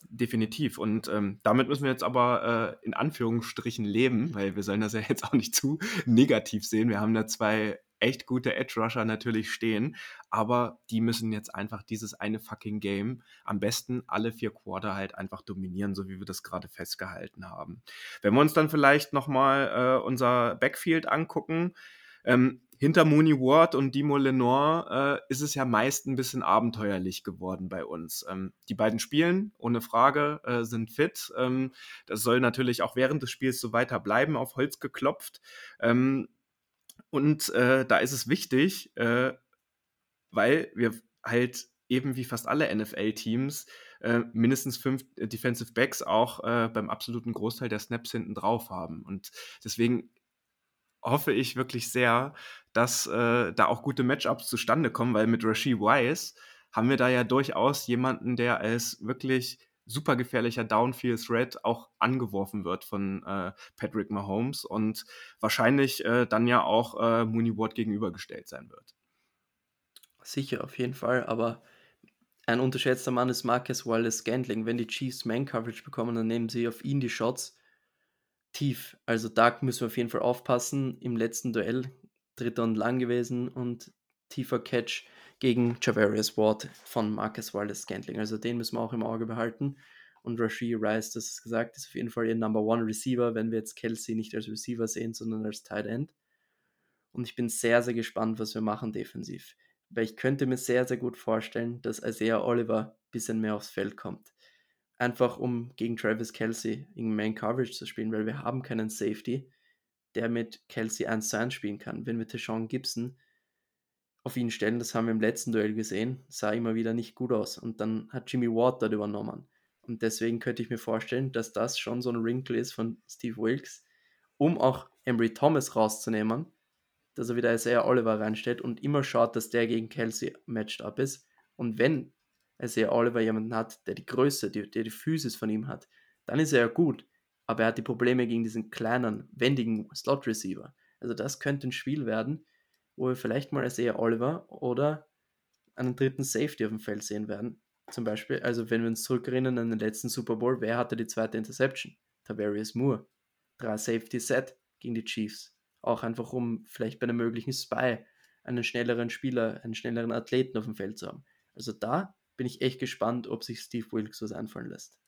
Definitiv. Und ähm, damit müssen wir jetzt aber äh, in Anführungsstrichen leben, weil wir sollen das ja jetzt auch nicht zu negativ sehen. Wir haben da zwei echt gute Edge Rusher natürlich stehen, aber die müssen jetzt einfach dieses eine fucking Game am besten alle vier Quarter halt einfach dominieren, so wie wir das gerade festgehalten haben. Wenn wir uns dann vielleicht nochmal äh, unser Backfield angucken, ähm, hinter Mooney Ward und Dimo Lenore äh, ist es ja meist ein bisschen abenteuerlich geworden bei uns. Ähm, die beiden spielen, ohne Frage, äh, sind fit. Ähm, das soll natürlich auch während des Spiels so weiter bleiben, auf Holz geklopft. Ähm, und äh, da ist es wichtig, äh, weil wir halt eben wie fast alle NFL-Teams äh, mindestens fünf Defensive Backs auch äh, beim absoluten Großteil der Snaps hinten drauf haben. Und deswegen hoffe ich wirklich sehr, dass äh, da auch gute Matchups zustande kommen, weil mit Rasheed Wise haben wir da ja durchaus jemanden, der als wirklich super gefährlicher Downfield-Threat auch angeworfen wird von äh, Patrick Mahomes und wahrscheinlich äh, dann ja auch äh, Mooney Ward gegenübergestellt sein wird. Sicher, auf jeden Fall, aber ein unterschätzter Mann ist Marcus Wallace Scantling. Wenn die Chiefs Man-Coverage bekommen, dann nehmen sie auf ihn die Shots tief. Also da müssen wir auf jeden Fall aufpassen. Im letzten Duell dritter und lang gewesen und tiefer Catch gegen Javarius Ward von Marcus Wallace Scantling. Also den müssen wir auch im Auge behalten. Und Rashid Rice, das ist gesagt, ist auf jeden Fall ihr Number One Receiver, wenn wir jetzt Kelsey nicht als Receiver sehen, sondern als Tight End. Und ich bin sehr, sehr gespannt, was wir machen defensiv. Weil ich könnte mir sehr, sehr gut vorstellen, dass Isaiah Oliver ein bisschen mehr aufs Feld kommt einfach um gegen Travis Kelsey in Main Coverage zu spielen, weil wir haben keinen Safety, der mit Kelsey 1 zu 1 spielen kann. Wenn wir Deshaun Gibson auf ihn stellen, das haben wir im letzten Duell gesehen, sah immer wieder nicht gut aus. Und dann hat Jimmy Ward dort übernommen. Und deswegen könnte ich mir vorstellen, dass das schon so ein Wrinkle ist von Steve Wilkes, um auch Embry Thomas rauszunehmen, dass er wieder Isaiah Oliver reinstellt und immer schaut, dass der gegen Kelsey matched up ist. Und wenn Isaiah Oliver jemanden hat, der die Größe, die, der die Physis von ihm hat, dann ist er ja gut. Aber er hat die Probleme gegen diesen kleinen, wendigen Slot-Receiver. Also das könnte ein Spiel werden, wo wir vielleicht mal Isaiah Oliver oder einen dritten Safety auf dem Feld sehen werden. Zum Beispiel, also wenn wir uns zurückerinnern an den letzten Super Bowl, wer hatte die zweite Interception? Tavarius Moore. Drei Safety Set gegen die Chiefs. Auch einfach um vielleicht bei einem möglichen Spy einen schnelleren Spieler, einen schnelleren Athleten auf dem Feld zu haben. Also da bin ich echt gespannt, ob sich Steve Wilkes was einfallen lässt.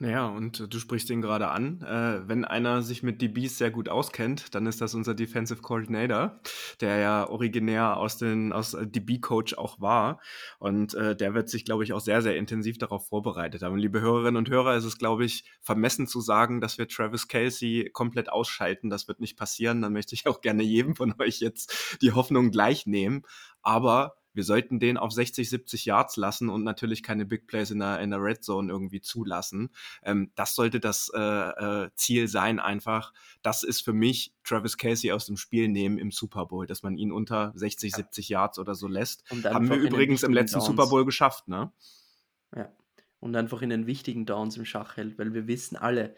Naja, und du sprichst ihn gerade an. Äh, wenn einer sich mit DBs sehr gut auskennt, dann ist das unser Defensive Coordinator, der ja originär aus den aus äh, DB-Coach auch war. Und äh, der wird sich, glaube ich, auch sehr, sehr intensiv darauf vorbereitet haben. Liebe Hörerinnen und Hörer, ist es, glaube ich, vermessen zu sagen, dass wir Travis Kelsey komplett ausschalten. Das wird nicht passieren. Dann möchte ich auch gerne jedem von euch jetzt die Hoffnung gleich nehmen. Aber wir sollten den auf 60, 70 Yards lassen und natürlich keine Big Plays in der, in der Red Zone irgendwie zulassen. Ähm, das sollte das äh, äh, Ziel sein, einfach. Das ist für mich Travis Casey aus dem Spiel nehmen im Super Bowl, dass man ihn unter 60, ja. 70 Yards oder so lässt. Haben wir übrigens im letzten Downs. Super Bowl geschafft, ne? Ja. Und einfach in den wichtigen Downs im Schach hält, weil wir wissen alle,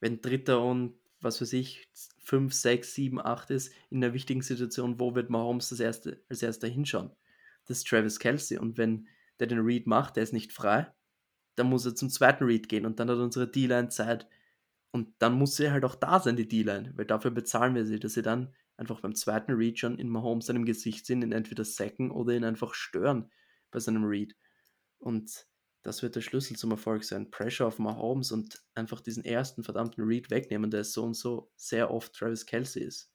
wenn Dritter und was für sich 5, 6, 7, 8 ist, in der wichtigen Situation, wo wird Mahomes das erste, als erster hinschauen? Das ist Travis Kelsey. Und wenn der den Read macht, der ist nicht frei, dann muss er zum zweiten Read gehen und dann hat unsere D-Line Zeit. Und dann muss sie halt auch da sein, die D-Line, weil dafür bezahlen wir sie, dass sie dann einfach beim zweiten Read schon in Mahomes seinem Gesicht sind, ihn entweder sacken oder ihn einfach stören bei seinem Read. Und das wird der Schlüssel zum Erfolg sein. Pressure auf Mahomes und einfach diesen ersten verdammten Read wegnehmen, der so und so sehr oft Travis Kelsey ist.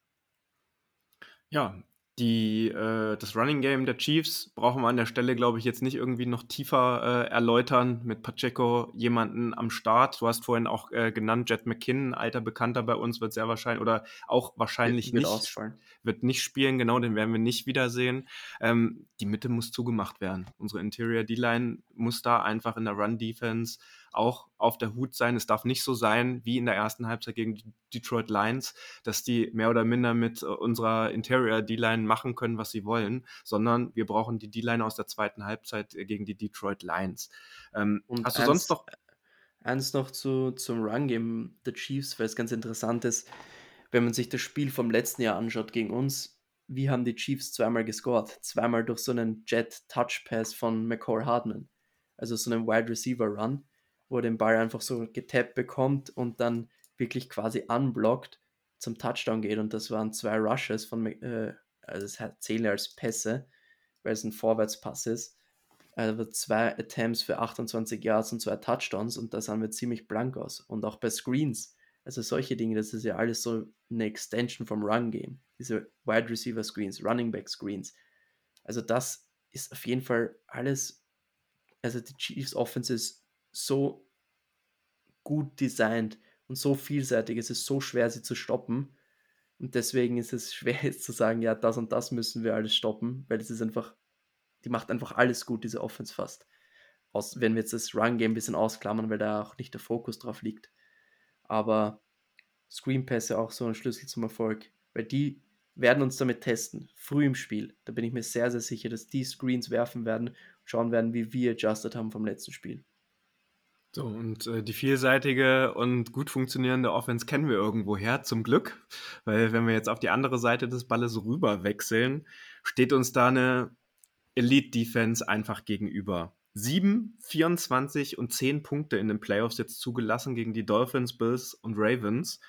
Ja, die, äh, das Running Game der Chiefs brauchen wir an der Stelle, glaube ich, jetzt nicht irgendwie noch tiefer äh, erläutern. Mit Pacheco jemanden am Start. Du hast vorhin auch äh, genannt, Jet McKinnon, alter Bekannter bei uns, wird sehr wahrscheinlich oder auch wahrscheinlich wird, nicht, wird, wird nicht spielen. Genau, den werden wir nicht wiedersehen. Ähm, die Mitte muss zugemacht werden. Unsere Interior D-Line muss da einfach in der Run-Defense auch auf der Hut sein. Es darf nicht so sein wie in der ersten Halbzeit gegen die Detroit Lions, dass die mehr oder minder mit äh, unserer Interior D-Line machen können, was sie wollen, sondern wir brauchen die D-Line aus der zweiten Halbzeit äh, gegen die Detroit Lions. Ähm, Und hast du sonst noch Eins noch zu, zum Run-Game der Chiefs, weil es ganz interessant ist, wenn man sich das Spiel vom letzten Jahr anschaut gegen uns, wie haben die Chiefs zweimal gescored? Zweimal durch so einen Jet-Touch-Pass von McCall Hardman, also so einen Wide Receiver Run wo er den Ball einfach so getappt bekommt und dann wirklich quasi unblockt zum Touchdown geht. Und das waren zwei Rushes von, äh, also das zählen als Pässe, weil es ein Vorwärtspass ist. Also zwei Attempts für 28 Yards und zwei Touchdowns und da sahen wir ziemlich blank aus. Und auch bei Screens, Also solche Dinge, das ist ja alles so eine Extension vom Run-Game. Diese Wide Receiver Screens, Running Back Screens. Also das ist auf jeden Fall alles, also die Chiefs Offense ist so gut designt und so vielseitig, es ist so schwer, sie zu stoppen. Und deswegen ist es schwer jetzt zu sagen, ja, das und das müssen wir alles stoppen, weil es ist einfach, die macht einfach alles gut, diese Offense fast. Aus, wenn wir jetzt das Run-Game ein bisschen ausklammern, weil da auch nicht der Fokus drauf liegt. Aber Screen-Pässe auch so ein Schlüssel zum Erfolg, weil die werden uns damit testen, früh im Spiel. Da bin ich mir sehr, sehr sicher, dass die Screens werfen werden und schauen werden, wie wir adjusted haben vom letzten Spiel. So, und äh, die vielseitige und gut funktionierende Offense kennen wir irgendwoher, zum Glück. Weil wenn wir jetzt auf die andere Seite des Balles rüber wechseln, steht uns da eine Elite-Defense einfach gegenüber. 7, 24 und 10 Punkte in den Playoffs jetzt zugelassen gegen die Dolphins, Bills und Ravens.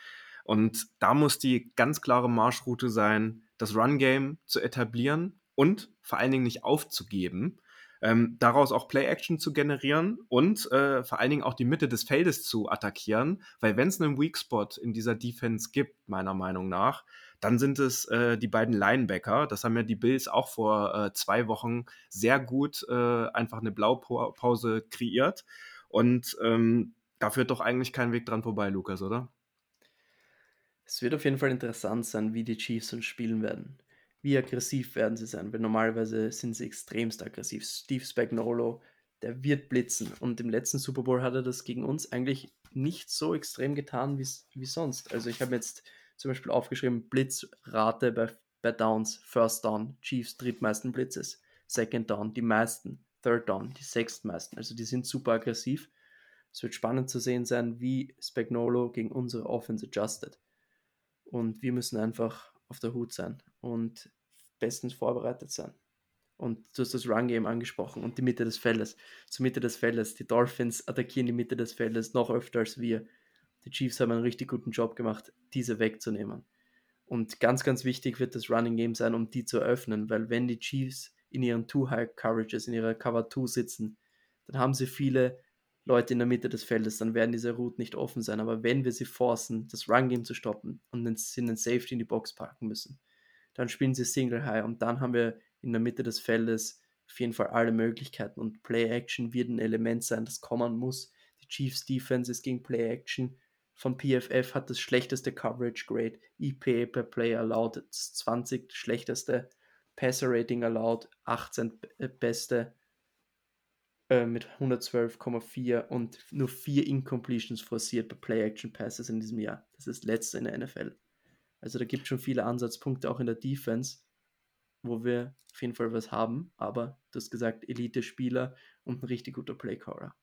Und da muss die ganz klare Marschroute sein, das Run-Game zu etablieren und vor allen Dingen nicht aufzugeben ähm, daraus auch Play-Action zu generieren und äh, vor allen Dingen auch die Mitte des Feldes zu attackieren, weil wenn es einen Weak Spot in dieser Defense gibt, meiner Meinung nach, dann sind es äh, die beiden Linebacker. Das haben ja die Bills auch vor äh, zwei Wochen sehr gut äh, einfach eine Blaupause kreiert. Und ähm, da führt doch eigentlich kein Weg dran vorbei, Lukas, oder? Es wird auf jeden Fall interessant sein, wie die Chiefs uns spielen werden wie aggressiv werden sie sein, weil normalerweise sind sie extremst aggressiv. Steve Spagnolo, der wird blitzen und im letzten Super Bowl hat er das gegen uns eigentlich nicht so extrem getan wie, sonst. Also ich habe jetzt zum Beispiel aufgeschrieben, Blitzrate bei, bei Downs, First Down, Chiefs drittmeisten Blitzes, Second Down die meisten, Third Down die sechstmeisten. Also die sind super aggressiv. Es wird spannend zu sehen sein, wie Spagnolo gegen unsere Offense adjusted. Und wir müssen einfach auf der Hut sein und bestens vorbereitet sein. Und du hast das Run-Game angesprochen und die Mitte des Feldes. Zur Mitte des Feldes. Die Dolphins attackieren die Mitte des Feldes noch öfter als wir. Die Chiefs haben einen richtig guten Job gemacht, diese wegzunehmen. Und ganz, ganz wichtig wird das Running Game sein, um die zu eröffnen, weil wenn die Chiefs in ihren Two-High-Coverages, in ihrer Cover-2 sitzen, dann haben sie viele Leute in der Mitte des Feldes, dann werden diese Routen nicht offen sein. Aber wenn wir sie forcen, das Run-Game zu stoppen und den, den Safety in die Box parken müssen, dann spielen sie Single High und dann haben wir in der Mitte des Feldes auf jeden Fall alle Möglichkeiten und Play Action wird ein Element sein, das kommen muss. Die Chiefs Defense ist gegen Play Action von PFF hat das schlechteste Coverage Grade, EPA per Play allowed, das 20 schlechteste Passer Rating allowed, 18 beste äh, mit 112,4 und nur vier Incompletions forciert bei Play Action Passes in diesem Jahr. Das ist letzte in der NFL. Also da gibt es schon viele Ansatzpunkte auch in der Defense, wo wir auf jeden Fall was haben. Aber du hast gesagt, Elite-Spieler und ein richtig guter Playcaller.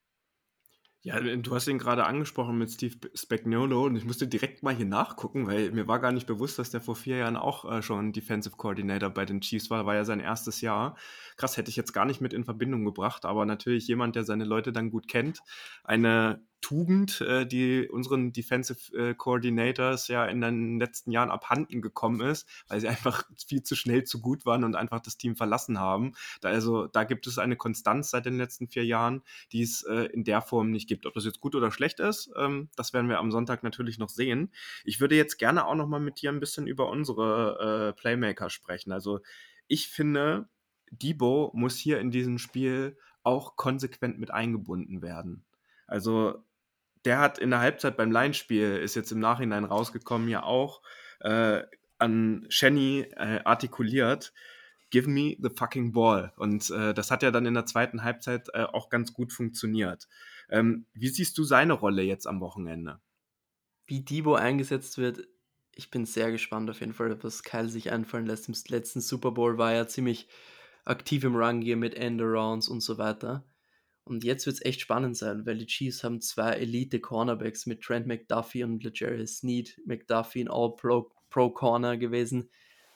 Ja, du hast ihn gerade angesprochen mit Steve Spagnolo und ich musste direkt mal hier nachgucken, weil mir war gar nicht bewusst, dass der vor vier Jahren auch äh, schon Defensive Coordinator bei den Chiefs war. War ja sein erstes Jahr. Krass, hätte ich jetzt gar nicht mit in Verbindung gebracht, aber natürlich jemand, der seine Leute dann gut kennt. Eine Tugend, äh, die unseren Defensive äh, Coordinators ja in den letzten Jahren abhanden gekommen ist, weil sie einfach viel zu schnell zu gut waren und einfach das Team verlassen haben. Da, also da gibt es eine Konstanz seit den letzten vier Jahren, die es äh, in der Form nicht gibt. Ob das jetzt gut oder schlecht ist, ähm, das werden wir am Sonntag natürlich noch sehen. Ich würde jetzt gerne auch noch mal mit dir ein bisschen über unsere äh, Playmaker sprechen. Also ich finde, Debo muss hier in diesem Spiel auch konsequent mit eingebunden werden. Also der hat in der Halbzeit beim Line-Spiel, ist jetzt im Nachhinein rausgekommen, ja auch äh, an Shenny äh, artikuliert, give me the fucking ball. Und äh, das hat ja dann in der zweiten Halbzeit äh, auch ganz gut funktioniert. Ähm, wie siehst du seine Rolle jetzt am Wochenende? Wie Debo eingesetzt wird, ich bin sehr gespannt auf jeden Fall, was Kyle sich einfallen lässt. Im letzten Super Bowl war er ziemlich aktiv im Run-Gear mit End-Arounds und so weiter. Und jetzt wird es echt spannend sein, weil die Chiefs haben zwei Elite-Cornerbacks mit Trent McDuffie und Legarius Sneed. McDuffie ein All-Pro-Corner gewesen,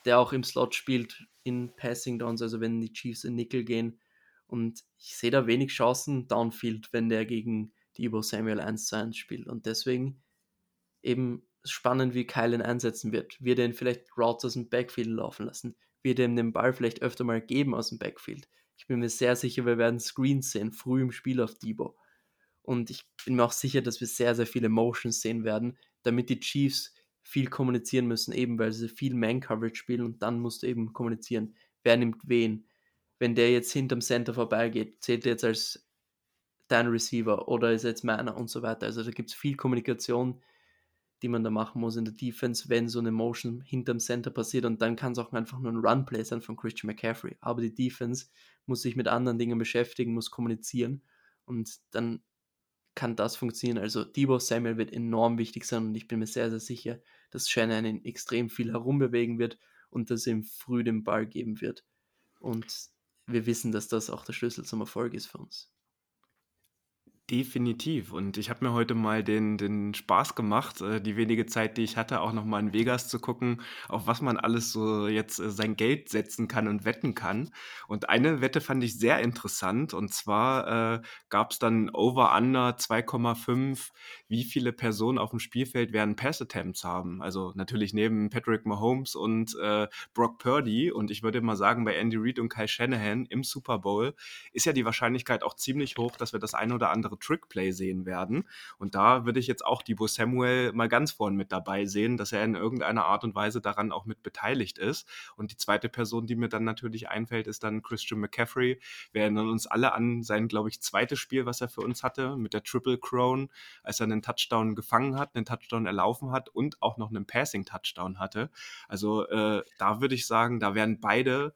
der auch im Slot spielt in Passing Downs, also wenn die Chiefs in Nickel gehen. Und ich sehe da wenig Chancen downfield, wenn der gegen Debo Samuel 1 zu 1 spielt. Und deswegen eben spannend, wie Kyle ihn einsetzen wird. Wird er ihn vielleicht Routes aus dem Backfield laufen lassen? Wird er ihm den Ball vielleicht öfter mal geben aus dem Backfield? Ich bin mir sehr sicher, wir werden Screens sehen, früh im Spiel auf Debo. Und ich bin mir auch sicher, dass wir sehr, sehr viele Motions sehen werden, damit die Chiefs viel kommunizieren müssen, eben weil sie viel Man-Coverage spielen und dann musst du eben kommunizieren, wer nimmt wen. Wenn der jetzt hinterm Center vorbeigeht, zählt er jetzt als dein Receiver oder ist er jetzt meiner und so weiter. Also da gibt es viel Kommunikation, die man da machen muss in der Defense, wenn so eine Motion hinterm Center passiert und dann kann es auch einfach nur ein Run-Play sein von Christian McCaffrey. Aber die Defense muss sich mit anderen Dingen beschäftigen, muss kommunizieren und dann kann das funktionieren. Also Debo Samuel wird enorm wichtig sein und ich bin mir sehr, sehr sicher, dass Shannon ihn extrem viel herumbewegen wird und dass ihm früh den Ball geben wird. Und wir wissen, dass das auch der Schlüssel zum Erfolg ist für uns. Definitiv. Und ich habe mir heute mal den, den Spaß gemacht, äh, die wenige Zeit, die ich hatte, auch nochmal in Vegas zu gucken, auf was man alles so jetzt äh, sein Geld setzen kann und wetten kann. Und eine Wette fand ich sehr interessant. Und zwar äh, gab es dann Over-Under 2,5, wie viele Personen auf dem Spielfeld werden Pass-Attempts haben. Also natürlich neben Patrick Mahomes und äh, Brock Purdy. Und ich würde mal sagen, bei Andy Reid und Kai Shanahan im Super Bowl ist ja die Wahrscheinlichkeit auch ziemlich hoch, dass wir das eine oder andere Trickplay sehen werden. Und da würde ich jetzt auch Debo Samuel mal ganz vorn mit dabei sehen, dass er in irgendeiner Art und Weise daran auch mit beteiligt ist. Und die zweite Person, die mir dann natürlich einfällt, ist dann Christian McCaffrey. Wir erinnern uns alle an sein, glaube ich, zweites Spiel, was er für uns hatte, mit der Triple Crown, als er einen Touchdown gefangen hat, einen Touchdown erlaufen hat und auch noch einen Passing-Touchdown hatte. Also äh, da würde ich sagen, da werden beide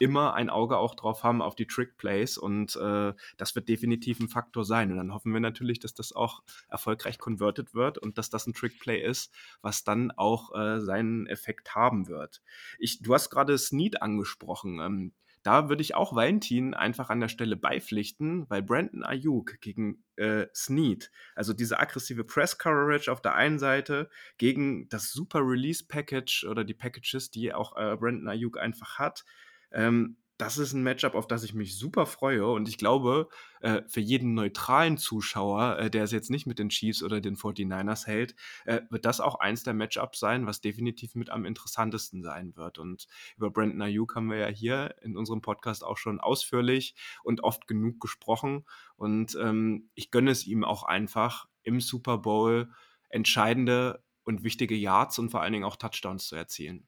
immer ein Auge auch drauf haben auf die Trick Plays und äh, das wird definitiv ein Faktor sein. Und dann hoffen wir natürlich, dass das auch erfolgreich converted wird und dass das ein Trick Play ist, was dann auch äh, seinen Effekt haben wird. Ich, du hast gerade Snead angesprochen. Ähm, da würde ich auch Valentin einfach an der Stelle beipflichten, weil Brandon Ayuk gegen äh, Snead, also diese aggressive Press Coverage auf der einen Seite gegen das super Release Package oder die Packages, die auch äh, Brandon Ayuk einfach hat, ähm, das ist ein Matchup, auf das ich mich super freue. Und ich glaube, äh, für jeden neutralen Zuschauer, äh, der es jetzt nicht mit den Chiefs oder den 49ers hält, äh, wird das auch eins der Matchups sein, was definitiv mit am interessantesten sein wird. Und über Brandon Ayuk haben wir ja hier in unserem Podcast auch schon ausführlich und oft genug gesprochen. Und ähm, ich gönne es ihm auch einfach, im Super Bowl entscheidende und wichtige Yards und vor allen Dingen auch Touchdowns zu erzielen.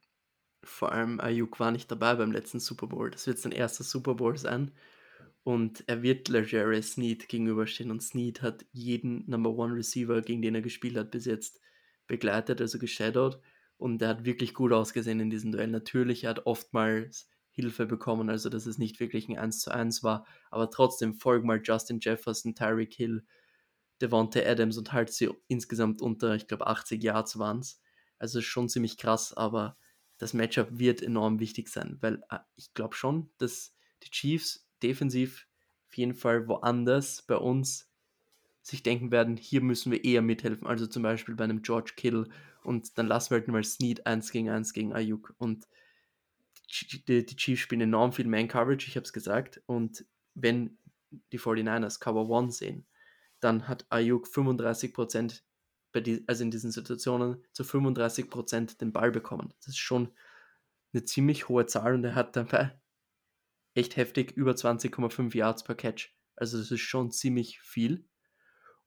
Vor allem Ayuk war nicht dabei beim letzten Super Bowl. Das wird sein erster Super Bowl sein. Und er wird Legere Snead gegenüberstehen. Und Snead hat jeden Number One Receiver, gegen den er gespielt hat, bis jetzt begleitet, also geshadowed. Und er hat wirklich gut ausgesehen in diesem Duell. Natürlich, er hat oftmals Hilfe bekommen, also dass es nicht wirklich ein 1 zu 1 war. Aber trotzdem folgen mal Justin Jefferson, Tyreek Hill, Devontae Adams und halt sie insgesamt unter, ich glaube, 80 Yards waren es. Also schon ziemlich krass, aber das Matchup wird enorm wichtig sein, weil äh, ich glaube schon, dass die Chiefs defensiv auf jeden Fall woanders bei uns sich denken werden, hier müssen wir eher mithelfen. Also zum Beispiel bei einem George Kittle und dann lassen wir halt mal Snead 1 gegen 1 gegen Ayuk und die, die Chiefs spielen enorm viel Man-Coverage, ich habe es gesagt. Und wenn die 49ers Cover 1 sehen, dann hat Ayuk 35% bei die, also in diesen Situationen zu 35 Prozent den Ball bekommen. Das ist schon eine ziemlich hohe Zahl und er hat dabei echt heftig über 20,5 Yards per Catch. Also das ist schon ziemlich viel.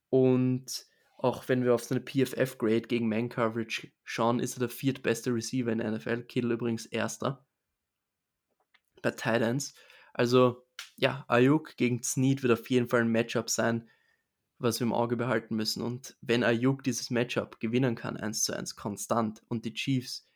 Und auch wenn wir auf seine PFF-Grade gegen Man-Coverage schauen, ist er der viertbeste Receiver in der NFL. Kittle übrigens erster bei Titans. Also ja, Ayuk gegen Snead wird auf jeden Fall ein Matchup sein, was wir im Auge behalten müssen. Und wenn Ayuk dieses Matchup gewinnen kann, 1 zu 1 konstant, und die Chiefs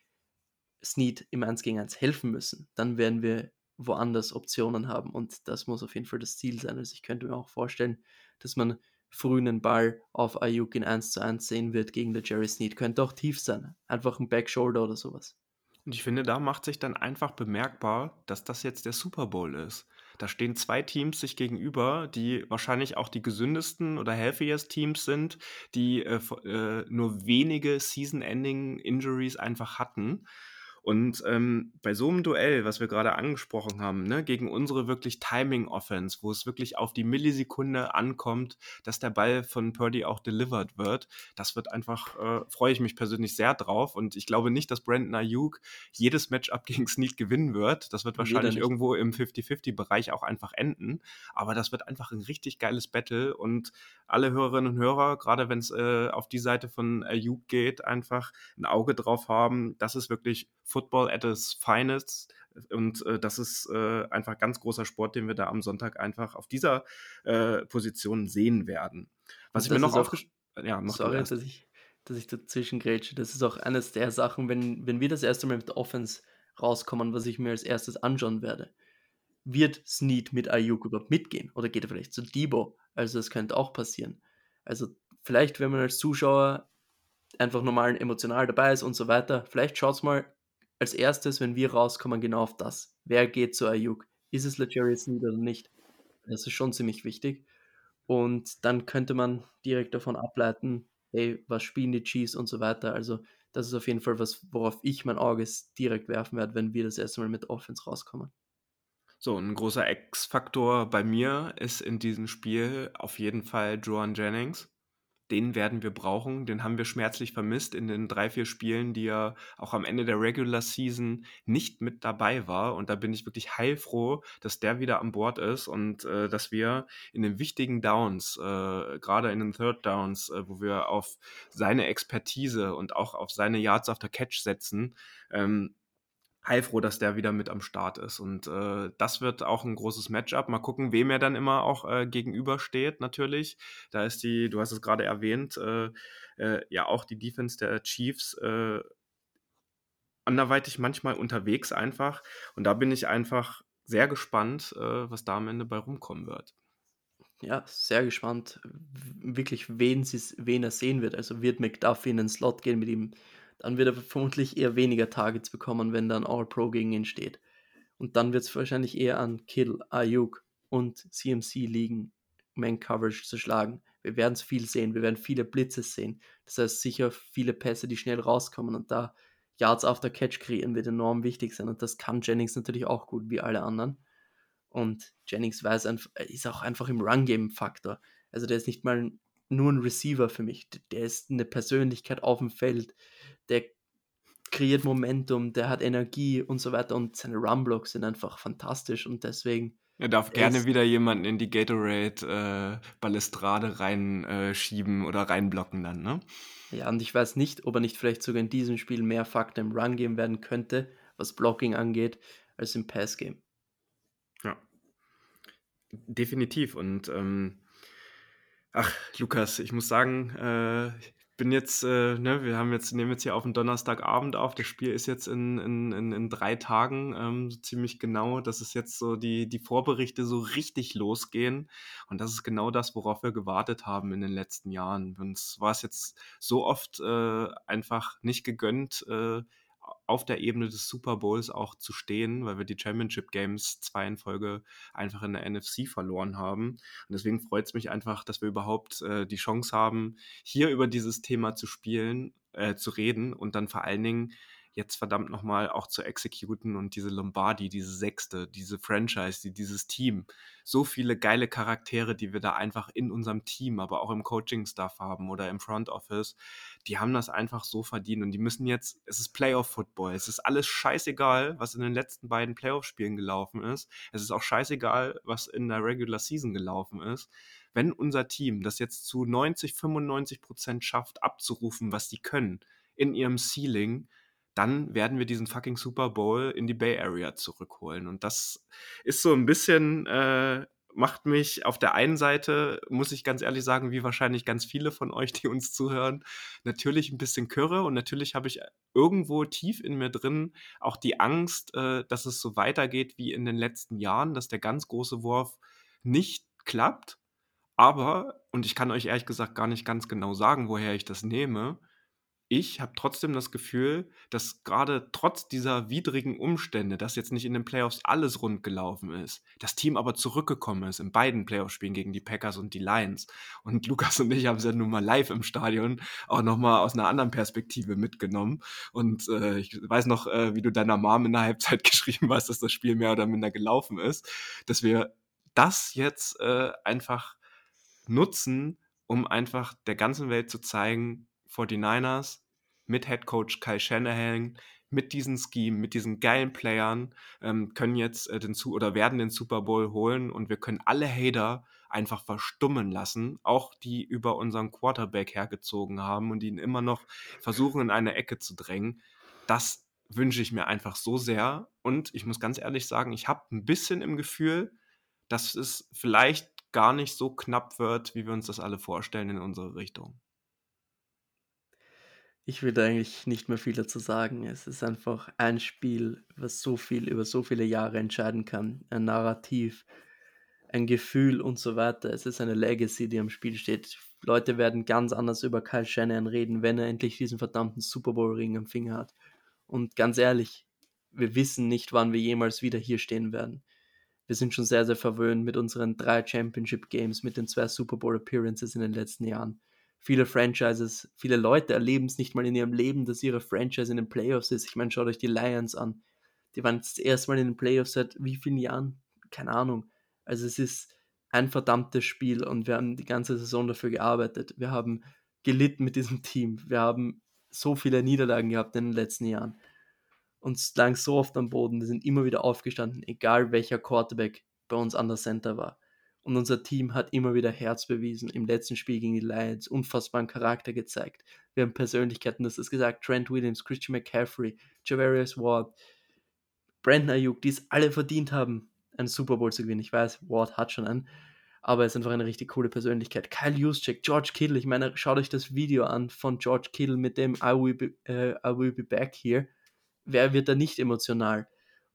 Snead im 1 gegen 1 helfen müssen, dann werden wir woanders Optionen haben. Und das muss auf jeden Fall das Ziel sein. Also ich könnte mir auch vorstellen, dass man früh einen Ball auf Ayuk in 1 zu 1 sehen wird gegen der Jerry Snead. Könnte auch tief sein. Einfach ein Backshoulder oder sowas. Und ich finde, da macht sich dann einfach bemerkbar, dass das jetzt der Super Bowl ist. Da stehen zwei Teams sich gegenüber, die wahrscheinlich auch die gesündesten oder healthiest Teams sind, die äh, äh, nur wenige Season-Ending-Injuries einfach hatten. Und ähm, bei so einem Duell, was wir gerade angesprochen haben, ne, gegen unsere wirklich Timing-Offense, wo es wirklich auf die Millisekunde ankommt, dass der Ball von Purdy auch delivered wird, das wird einfach, äh, freue ich mich persönlich sehr drauf. Und ich glaube nicht, dass Brandon Ayuk jedes Matchup gegen Snead gewinnen wird. Das wird wahrscheinlich irgendwo im 50-50-Bereich auch einfach enden. Aber das wird einfach ein richtig geiles Battle und alle Hörerinnen und Hörer, gerade wenn es äh, auf die Seite von Ayuk geht, einfach ein Auge drauf haben. Das ist wirklich Football at its finest. Und äh, das ist äh, einfach ganz großer Sport, den wir da am Sonntag einfach auf dieser äh, Position sehen werden. Was ich mir noch aufgeschrieben ja, Sorry, dass ich, dass ich dazwischen grätsche. Das ist auch eines der Sachen, wenn, wenn wir das erste Mal mit der Offense rauskommen, was ich mir als erstes anschauen werde. Wird Snead mit Ayuk überhaupt mitgehen? Oder geht er vielleicht zu Debo? Also das könnte auch passieren. Also vielleicht, wenn man als Zuschauer einfach normal emotional dabei ist und so weiter, vielleicht schaut es mal als erstes, wenn wir rauskommen, genau auf das. Wer geht zu Ayuk? Ist es Legarius Sneed oder nicht? Das ist schon ziemlich wichtig. Und dann könnte man direkt davon ableiten, hey, was spielen die Chiefs und so weiter. Also das ist auf jeden Fall was, worauf ich mein Auge direkt werfen werde, wenn wir das erste Mal mit Offense rauskommen. So, ein großer X-Faktor bei mir ist in diesem Spiel auf jeden Fall Joan Jennings den werden wir brauchen. Den haben wir schmerzlich vermisst in den drei, vier Spielen, die er auch am Ende der Regular Season nicht mit dabei war. Und da bin ich wirklich heilfroh, dass der wieder an Bord ist und äh, dass wir in den wichtigen Downs, äh, gerade in den Third Downs, äh, wo wir auf seine Expertise und auch auf seine Yards after Catch setzen, ähm, heilfroh, dass der wieder mit am Start ist. Und äh, das wird auch ein großes Matchup. Mal gucken, wem er dann immer auch äh, gegenübersteht, natürlich. Da ist die, du hast es gerade erwähnt, äh, äh ja auch die Defense der Chiefs äh, anderweitig manchmal unterwegs einfach. Und da bin ich einfach sehr gespannt, äh, was da am Ende bei rumkommen wird. Ja, sehr gespannt, wirklich, wen, wen er sehen wird. Also wird McDuffie in den Slot gehen mit ihm dann wird er vermutlich eher weniger Targets bekommen, wenn dann All-Pro gegen ihn steht. Und dann wird es wahrscheinlich eher an Kill, Ayuk und CMC liegen, Man-Coverage zu schlagen. Wir werden es viel sehen, wir werden viele Blitzes sehen. Das heißt sicher viele Pässe, die schnell rauskommen und da Yards after Catch kreieren wird enorm wichtig sein. Und das kann Jennings natürlich auch gut, wie alle anderen. Und Jennings weiß ist auch einfach im Run-Game-Faktor. Also der ist nicht mal nur ein Receiver für mich. Der ist eine Persönlichkeit auf dem Feld der kreiert Momentum, der hat Energie und so weiter und seine Runblocks sind einfach fantastisch und deswegen. Er darf gerne wieder jemanden in die Gatorade äh, Balustrade reinschieben äh, oder reinblocken dann, ne? Ja, und ich weiß nicht, ob er nicht vielleicht sogar in diesem Spiel mehr Fakten im Run geben werden könnte, was Blocking angeht, als im Pass Game. Ja. Definitiv. Und ähm, ach, Lukas, ich muss sagen, äh, bin jetzt, äh, ne, wir haben jetzt, nehmen jetzt hier auf den Donnerstagabend auf. Das Spiel ist jetzt in, in, in, in drei Tagen ähm, so ziemlich genau. Das ist jetzt so die, die Vorberichte so richtig losgehen. Und das ist genau das, worauf wir gewartet haben in den letzten Jahren. Uns war es jetzt so oft äh, einfach nicht gegönnt, äh, auf der Ebene des Super Bowls auch zu stehen, weil wir die Championship Games zwei in Folge einfach in der NFC verloren haben. Und deswegen freut es mich einfach, dass wir überhaupt äh, die Chance haben, hier über dieses Thema zu spielen, äh, zu reden und dann vor allen Dingen jetzt verdammt nochmal auch zu exekuten und diese Lombardi, diese Sechste, diese Franchise, die, dieses Team, so viele geile Charaktere, die wir da einfach in unserem Team, aber auch im Coaching-Staff haben oder im Front Office, die haben das einfach so verdient und die müssen jetzt, es ist Playoff-Football, es ist alles scheißegal, was in den letzten beiden Playoff-Spielen gelaufen ist, es ist auch scheißegal, was in der Regular Season gelaufen ist. Wenn unser Team das jetzt zu 90, 95 Prozent schafft, abzurufen, was sie können in ihrem Ceiling, dann werden wir diesen fucking Super Bowl in die Bay Area zurückholen. Und das ist so ein bisschen, äh, macht mich auf der einen Seite, muss ich ganz ehrlich sagen, wie wahrscheinlich ganz viele von euch, die uns zuhören, natürlich ein bisschen Kürre und natürlich habe ich irgendwo tief in mir drin auch die Angst, äh, dass es so weitergeht wie in den letzten Jahren, dass der ganz große Wurf nicht klappt. Aber, und ich kann euch ehrlich gesagt gar nicht ganz genau sagen, woher ich das nehme, ich habe trotzdem das Gefühl, dass gerade trotz dieser widrigen Umstände, dass jetzt nicht in den Playoffs alles rund gelaufen ist, das Team aber zurückgekommen ist in beiden Playoff-Spielen gegen die Packers und die Lions. Und Lukas und ich haben es ja nun mal live im Stadion auch nochmal aus einer anderen Perspektive mitgenommen. Und äh, ich weiß noch, äh, wie du deiner Mom in der Halbzeit geschrieben hast, dass das Spiel mehr oder minder gelaufen ist, dass wir das jetzt äh, einfach nutzen, um einfach der ganzen Welt zu zeigen, 49ers mit Head Coach Kyle Shanahan, mit diesem Scheme, mit diesen geilen Playern, ähm, können jetzt äh, den zu oder werden den Super Bowl holen und wir können alle Hater einfach verstummen lassen, auch die über unseren Quarterback hergezogen haben und ihn immer noch versuchen in eine Ecke zu drängen. Das wünsche ich mir einfach so sehr und ich muss ganz ehrlich sagen, ich habe ein bisschen im Gefühl, dass es vielleicht gar nicht so knapp wird, wie wir uns das alle vorstellen in unsere Richtung. Ich würde eigentlich nicht mehr viel dazu sagen. Es ist einfach ein Spiel, was so viel über so viele Jahre entscheiden kann. Ein Narrativ, ein Gefühl und so weiter. Es ist eine Legacy, die am Spiel steht. Leute werden ganz anders über Kyle Shanahan reden, wenn er endlich diesen verdammten Super Bowl Ring am Finger hat. Und ganz ehrlich, wir wissen nicht, wann wir jemals wieder hier stehen werden. Wir sind schon sehr, sehr verwöhnt mit unseren drei Championship Games, mit den zwei Super Bowl Appearances in den letzten Jahren viele Franchises, viele Leute erleben es nicht mal in ihrem Leben, dass ihre Franchise in den Playoffs ist. Ich meine, schaut euch die Lions an. Die waren das erste Mal in den Playoffs seit wie vielen Jahren? Keine Ahnung. Also es ist ein verdammtes Spiel und wir haben die ganze Saison dafür gearbeitet. Wir haben gelitten mit diesem Team. Wir haben so viele Niederlagen gehabt in den letzten Jahren. Uns lag so oft am Boden. Wir sind immer wieder aufgestanden, egal welcher Quarterback bei uns an der Center war. Und unser Team hat immer wieder Herz bewiesen. Im letzten Spiel gegen die Lions unfassbaren Charakter gezeigt. Wir haben Persönlichkeiten, das ist gesagt, Trent Williams, Christian McCaffrey, Javarius Ward, Brandon Ayuk, die es alle verdient haben, einen Super Bowl zu gewinnen. Ich weiß, Ward hat schon einen, aber er ist einfach eine richtig coole Persönlichkeit. Kyle Juszczyk, George Kittle, ich meine, schaut euch das Video an von George Kittle mit dem I will be, uh, I will be back here. Wer wird da nicht emotional?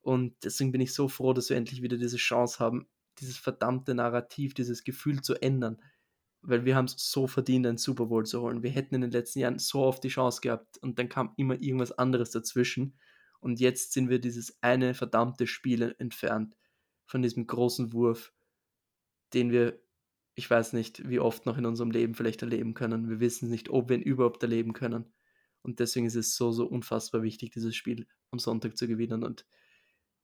Und deswegen bin ich so froh, dass wir endlich wieder diese Chance haben, dieses verdammte Narrativ, dieses Gefühl zu ändern. Weil wir haben es so verdient, einen Super Bowl zu holen. Wir hätten in den letzten Jahren so oft die Chance gehabt und dann kam immer irgendwas anderes dazwischen. Und jetzt sind wir dieses eine verdammte Spiel entfernt von diesem großen Wurf, den wir, ich weiß nicht, wie oft noch in unserem Leben vielleicht erleben können. Wir wissen nicht, ob wir ihn überhaupt erleben können. Und deswegen ist es so, so unfassbar wichtig, dieses Spiel am Sonntag zu gewinnen. Und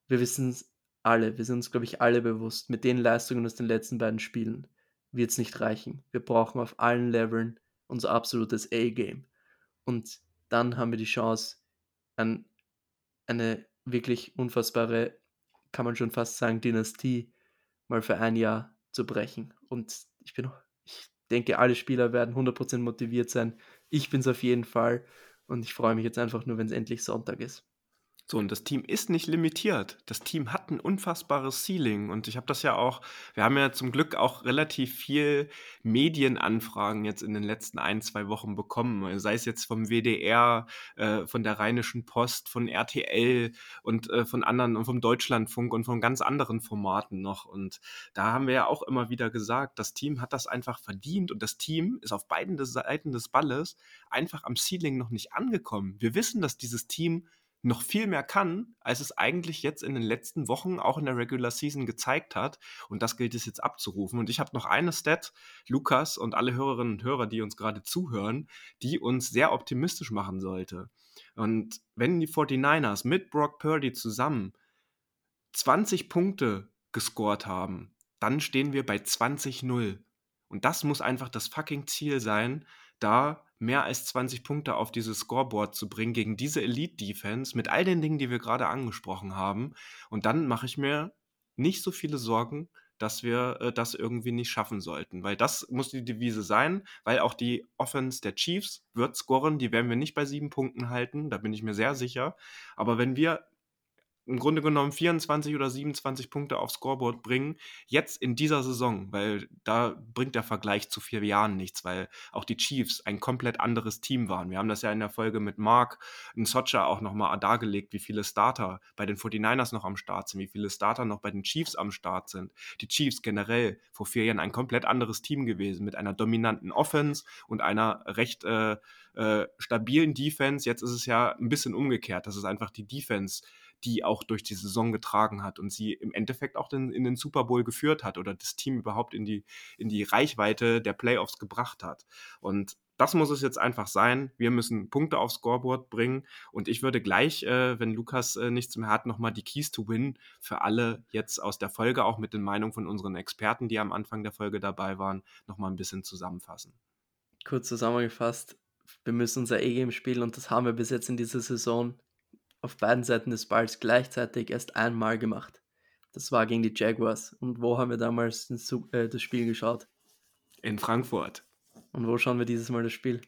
wir wissen alle, wir sind uns, glaube ich, alle bewusst, mit den Leistungen aus den letzten beiden Spielen wird es nicht reichen. Wir brauchen auf allen Leveln unser absolutes A-Game. Und dann haben wir die Chance, an eine wirklich unfassbare, kann man schon fast sagen, Dynastie mal für ein Jahr zu brechen. Und ich bin, ich denke, alle Spieler werden 100% motiviert sein. Ich bin es auf jeden Fall. Und ich freue mich jetzt einfach nur, wenn es endlich Sonntag ist. So, und das Team ist nicht limitiert. Das Team hat ein unfassbares Ceiling. Und ich habe das ja auch, wir haben ja zum Glück auch relativ viel Medienanfragen jetzt in den letzten ein, zwei Wochen bekommen. Sei es jetzt vom WDR, äh, von der Rheinischen Post, von RTL und äh, von anderen und vom Deutschlandfunk und von ganz anderen Formaten noch. Und da haben wir ja auch immer wieder gesagt, das Team hat das einfach verdient und das Team ist auf beiden Seiten des Balles einfach am Ceiling noch nicht angekommen. Wir wissen, dass dieses Team noch viel mehr kann, als es eigentlich jetzt in den letzten Wochen auch in der Regular Season gezeigt hat. Und das gilt es jetzt abzurufen. Und ich habe noch eine Stat, Lukas und alle Hörerinnen und Hörer, die uns gerade zuhören, die uns sehr optimistisch machen sollte. Und wenn die 49ers mit Brock Purdy zusammen 20 Punkte gescored haben, dann stehen wir bei 20-0. Und das muss einfach das fucking Ziel sein, da mehr als 20 Punkte auf dieses Scoreboard zu bringen gegen diese Elite-Defense mit all den Dingen, die wir gerade angesprochen haben. Und dann mache ich mir nicht so viele Sorgen, dass wir äh, das irgendwie nicht schaffen sollten. Weil das muss die Devise sein, weil auch die Offense der Chiefs wird scoren. Die werden wir nicht bei sieben Punkten halten, da bin ich mir sehr sicher. Aber wenn wir im Grunde genommen 24 oder 27 Punkte aufs Scoreboard bringen, jetzt in dieser Saison, weil da bringt der Vergleich zu vier Jahren nichts, weil auch die Chiefs ein komplett anderes Team waren. Wir haben das ja in der Folge mit Mark in Socha auch nochmal dargelegt, wie viele Starter bei den 49ers noch am Start sind, wie viele Starter noch bei den Chiefs am Start sind. Die Chiefs generell vor vier Jahren ein komplett anderes Team gewesen, mit einer dominanten Offense und einer recht äh, äh, stabilen Defense. Jetzt ist es ja ein bisschen umgekehrt. Das ist einfach die Defense, die auch durch die Saison getragen hat und sie im Endeffekt auch den, in den Super Bowl geführt hat oder das Team überhaupt in die, in die Reichweite der Playoffs gebracht hat. Und das muss es jetzt einfach sein. Wir müssen Punkte aufs Scoreboard bringen. Und ich würde gleich, äh, wenn Lukas äh, nichts mehr hat, nochmal die Keys to Win für alle jetzt aus der Folge, auch mit den Meinungen von unseren Experten, die am Anfang der Folge dabei waren, nochmal ein bisschen zusammenfassen. Kurz zusammengefasst, wir müssen unser E-Game spielen und das haben wir bis jetzt in dieser Saison auf beiden Seiten des Balls gleichzeitig erst einmal gemacht. Das war gegen die Jaguars. Und wo haben wir damals das Spiel geschaut? In Frankfurt. Und wo schauen wir dieses Mal das Spiel?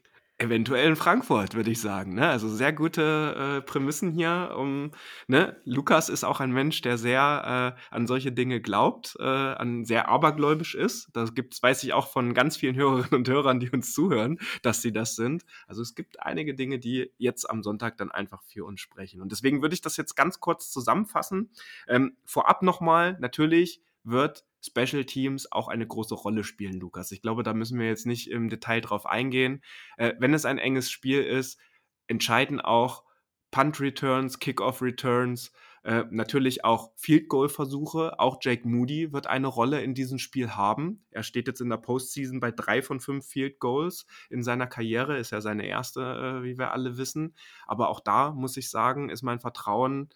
Eventuell in Frankfurt, würde ich sagen. Ne? Also sehr gute äh, Prämissen hier. Um, ne? Lukas ist auch ein Mensch, der sehr äh, an solche Dinge glaubt, äh, an sehr abergläubisch ist. Das gibt's, weiß ich auch von ganz vielen Hörerinnen und Hörern, die uns zuhören, dass sie das sind. Also es gibt einige Dinge, die jetzt am Sonntag dann einfach für uns sprechen. Und deswegen würde ich das jetzt ganz kurz zusammenfassen. Ähm, vorab nochmal, natürlich wird Special Teams auch eine große Rolle spielen, Lukas. Ich glaube, da müssen wir jetzt nicht im Detail drauf eingehen. Äh, wenn es ein enges Spiel ist, entscheiden auch Punt Returns, Kickoff Returns, äh, natürlich auch Field Goal Versuche. Auch Jake Moody wird eine Rolle in diesem Spiel haben. Er steht jetzt in der Postseason bei drei von fünf Field Goals in seiner Karriere. Ist ja seine erste, äh, wie wir alle wissen. Aber auch da muss ich sagen, ist mein Vertrauen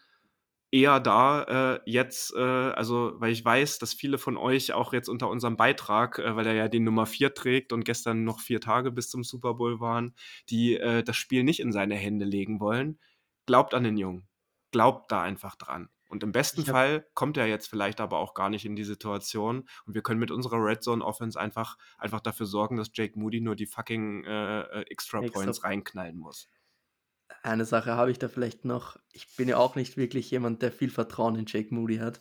eher da äh, jetzt, äh, also weil ich weiß, dass viele von euch auch jetzt unter unserem Beitrag, äh, weil er ja die Nummer 4 trägt und gestern noch vier Tage bis zum Super Bowl waren, die äh, das Spiel nicht in seine Hände legen wollen. Glaubt an den Jungen. Glaubt da einfach dran. Und im besten. Fall kommt er jetzt vielleicht aber auch gar nicht in die Situation und wir können mit unserer Red Zone Offense einfach, einfach dafür sorgen, dass Jake Moody nur die fucking äh, äh Extra Points reinknallen muss eine Sache habe ich da vielleicht noch. Ich bin ja auch nicht wirklich jemand, der viel Vertrauen in Jake Moody hat.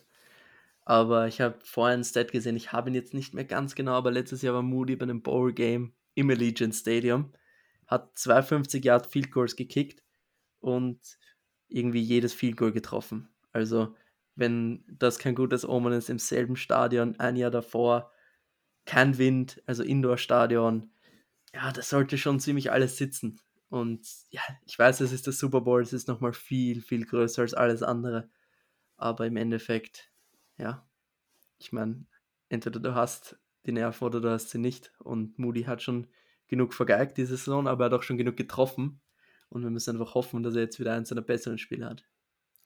Aber ich habe vorhin ein Stat gesehen, ich habe ihn jetzt nicht mehr ganz genau, aber letztes Jahr war Moody bei einem Bowl Game im Allegiant Stadium, hat 250 Yard Field Goals gekickt und irgendwie jedes Field Goal getroffen. Also, wenn das kein gutes Omen ist, im selben Stadion, ein Jahr davor, kein Wind, also Indoor-Stadion, ja, das sollte schon ziemlich alles sitzen. Und ja, ich weiß, es ist der Super Bowl, es ist nochmal viel, viel größer als alles andere. Aber im Endeffekt, ja, ich meine, entweder du hast die Nerven oder du hast sie nicht. Und Moody hat schon genug vergeigt diese Saison, aber er hat auch schon genug getroffen. Und wir müssen einfach hoffen, dass er jetzt wieder eins seiner besseren Spiele hat.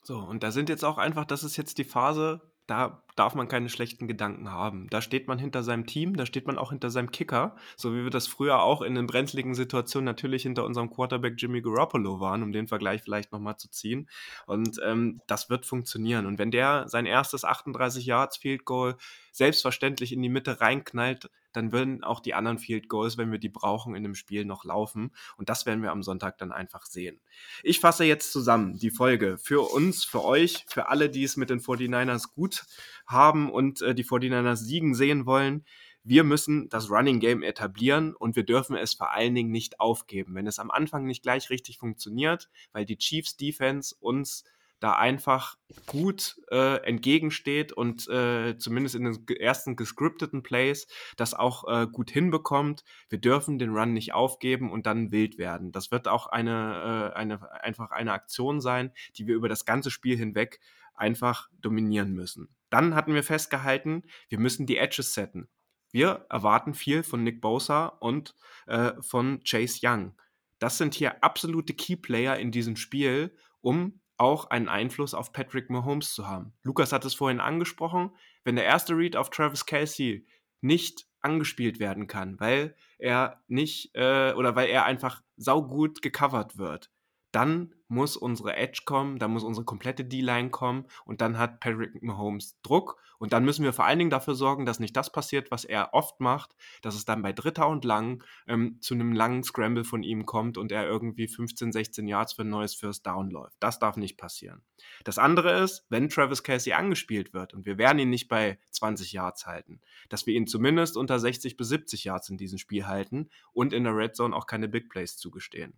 So, und da sind jetzt auch einfach, das ist jetzt die Phase, da darf man keine schlechten Gedanken haben. Da steht man hinter seinem Team, da steht man auch hinter seinem Kicker, so wie wir das früher auch in den brenzligen Situationen natürlich hinter unserem Quarterback Jimmy Garoppolo waren, um den Vergleich vielleicht nochmal zu ziehen. Und ähm, das wird funktionieren. Und wenn der sein erstes 38 Yards Field Goal selbstverständlich in die Mitte reinknallt, dann würden auch die anderen Field Goals, wenn wir die brauchen, in dem Spiel noch laufen. Und das werden wir am Sonntag dann einfach sehen. Ich fasse jetzt zusammen die Folge für uns, für euch, für alle, die es mit den 49ers gut haben und äh, die 49ers siegen sehen wollen. Wir müssen das Running Game etablieren und wir dürfen es vor allen Dingen nicht aufgeben. Wenn es am Anfang nicht gleich richtig funktioniert, weil die Chiefs Defense uns da einfach gut äh, entgegensteht und äh, zumindest in den ersten gescripteten Plays das auch äh, gut hinbekommt. Wir dürfen den Run nicht aufgeben und dann wild werden. Das wird auch eine, äh, eine einfach eine Aktion sein, die wir über das ganze Spiel hinweg einfach dominieren müssen. Dann hatten wir festgehalten, wir müssen die Edges setten. Wir erwarten viel von Nick Bosa und äh, von Chase Young. Das sind hier absolute Keyplayer in diesem Spiel, um auch einen Einfluss auf Patrick Mahomes zu haben. Lukas hat es vorhin angesprochen, wenn der erste Read auf Travis Kelsey nicht angespielt werden kann, weil er nicht äh, oder weil er einfach saugut gecovert wird, dann muss unsere Edge kommen, da muss unsere komplette D-Line kommen und dann hat Patrick Mahomes Druck und dann müssen wir vor allen Dingen dafür sorgen, dass nicht das passiert, was er oft macht, dass es dann bei Dritter und Lang ähm, zu einem langen Scramble von ihm kommt und er irgendwie 15, 16 Yards für ein neues First Down läuft. Das darf nicht passieren. Das andere ist, wenn Travis Casey angespielt wird und wir werden ihn nicht bei 20 Yards halten, dass wir ihn zumindest unter 60 bis 70 Yards in diesem Spiel halten und in der Red Zone auch keine Big Plays zugestehen.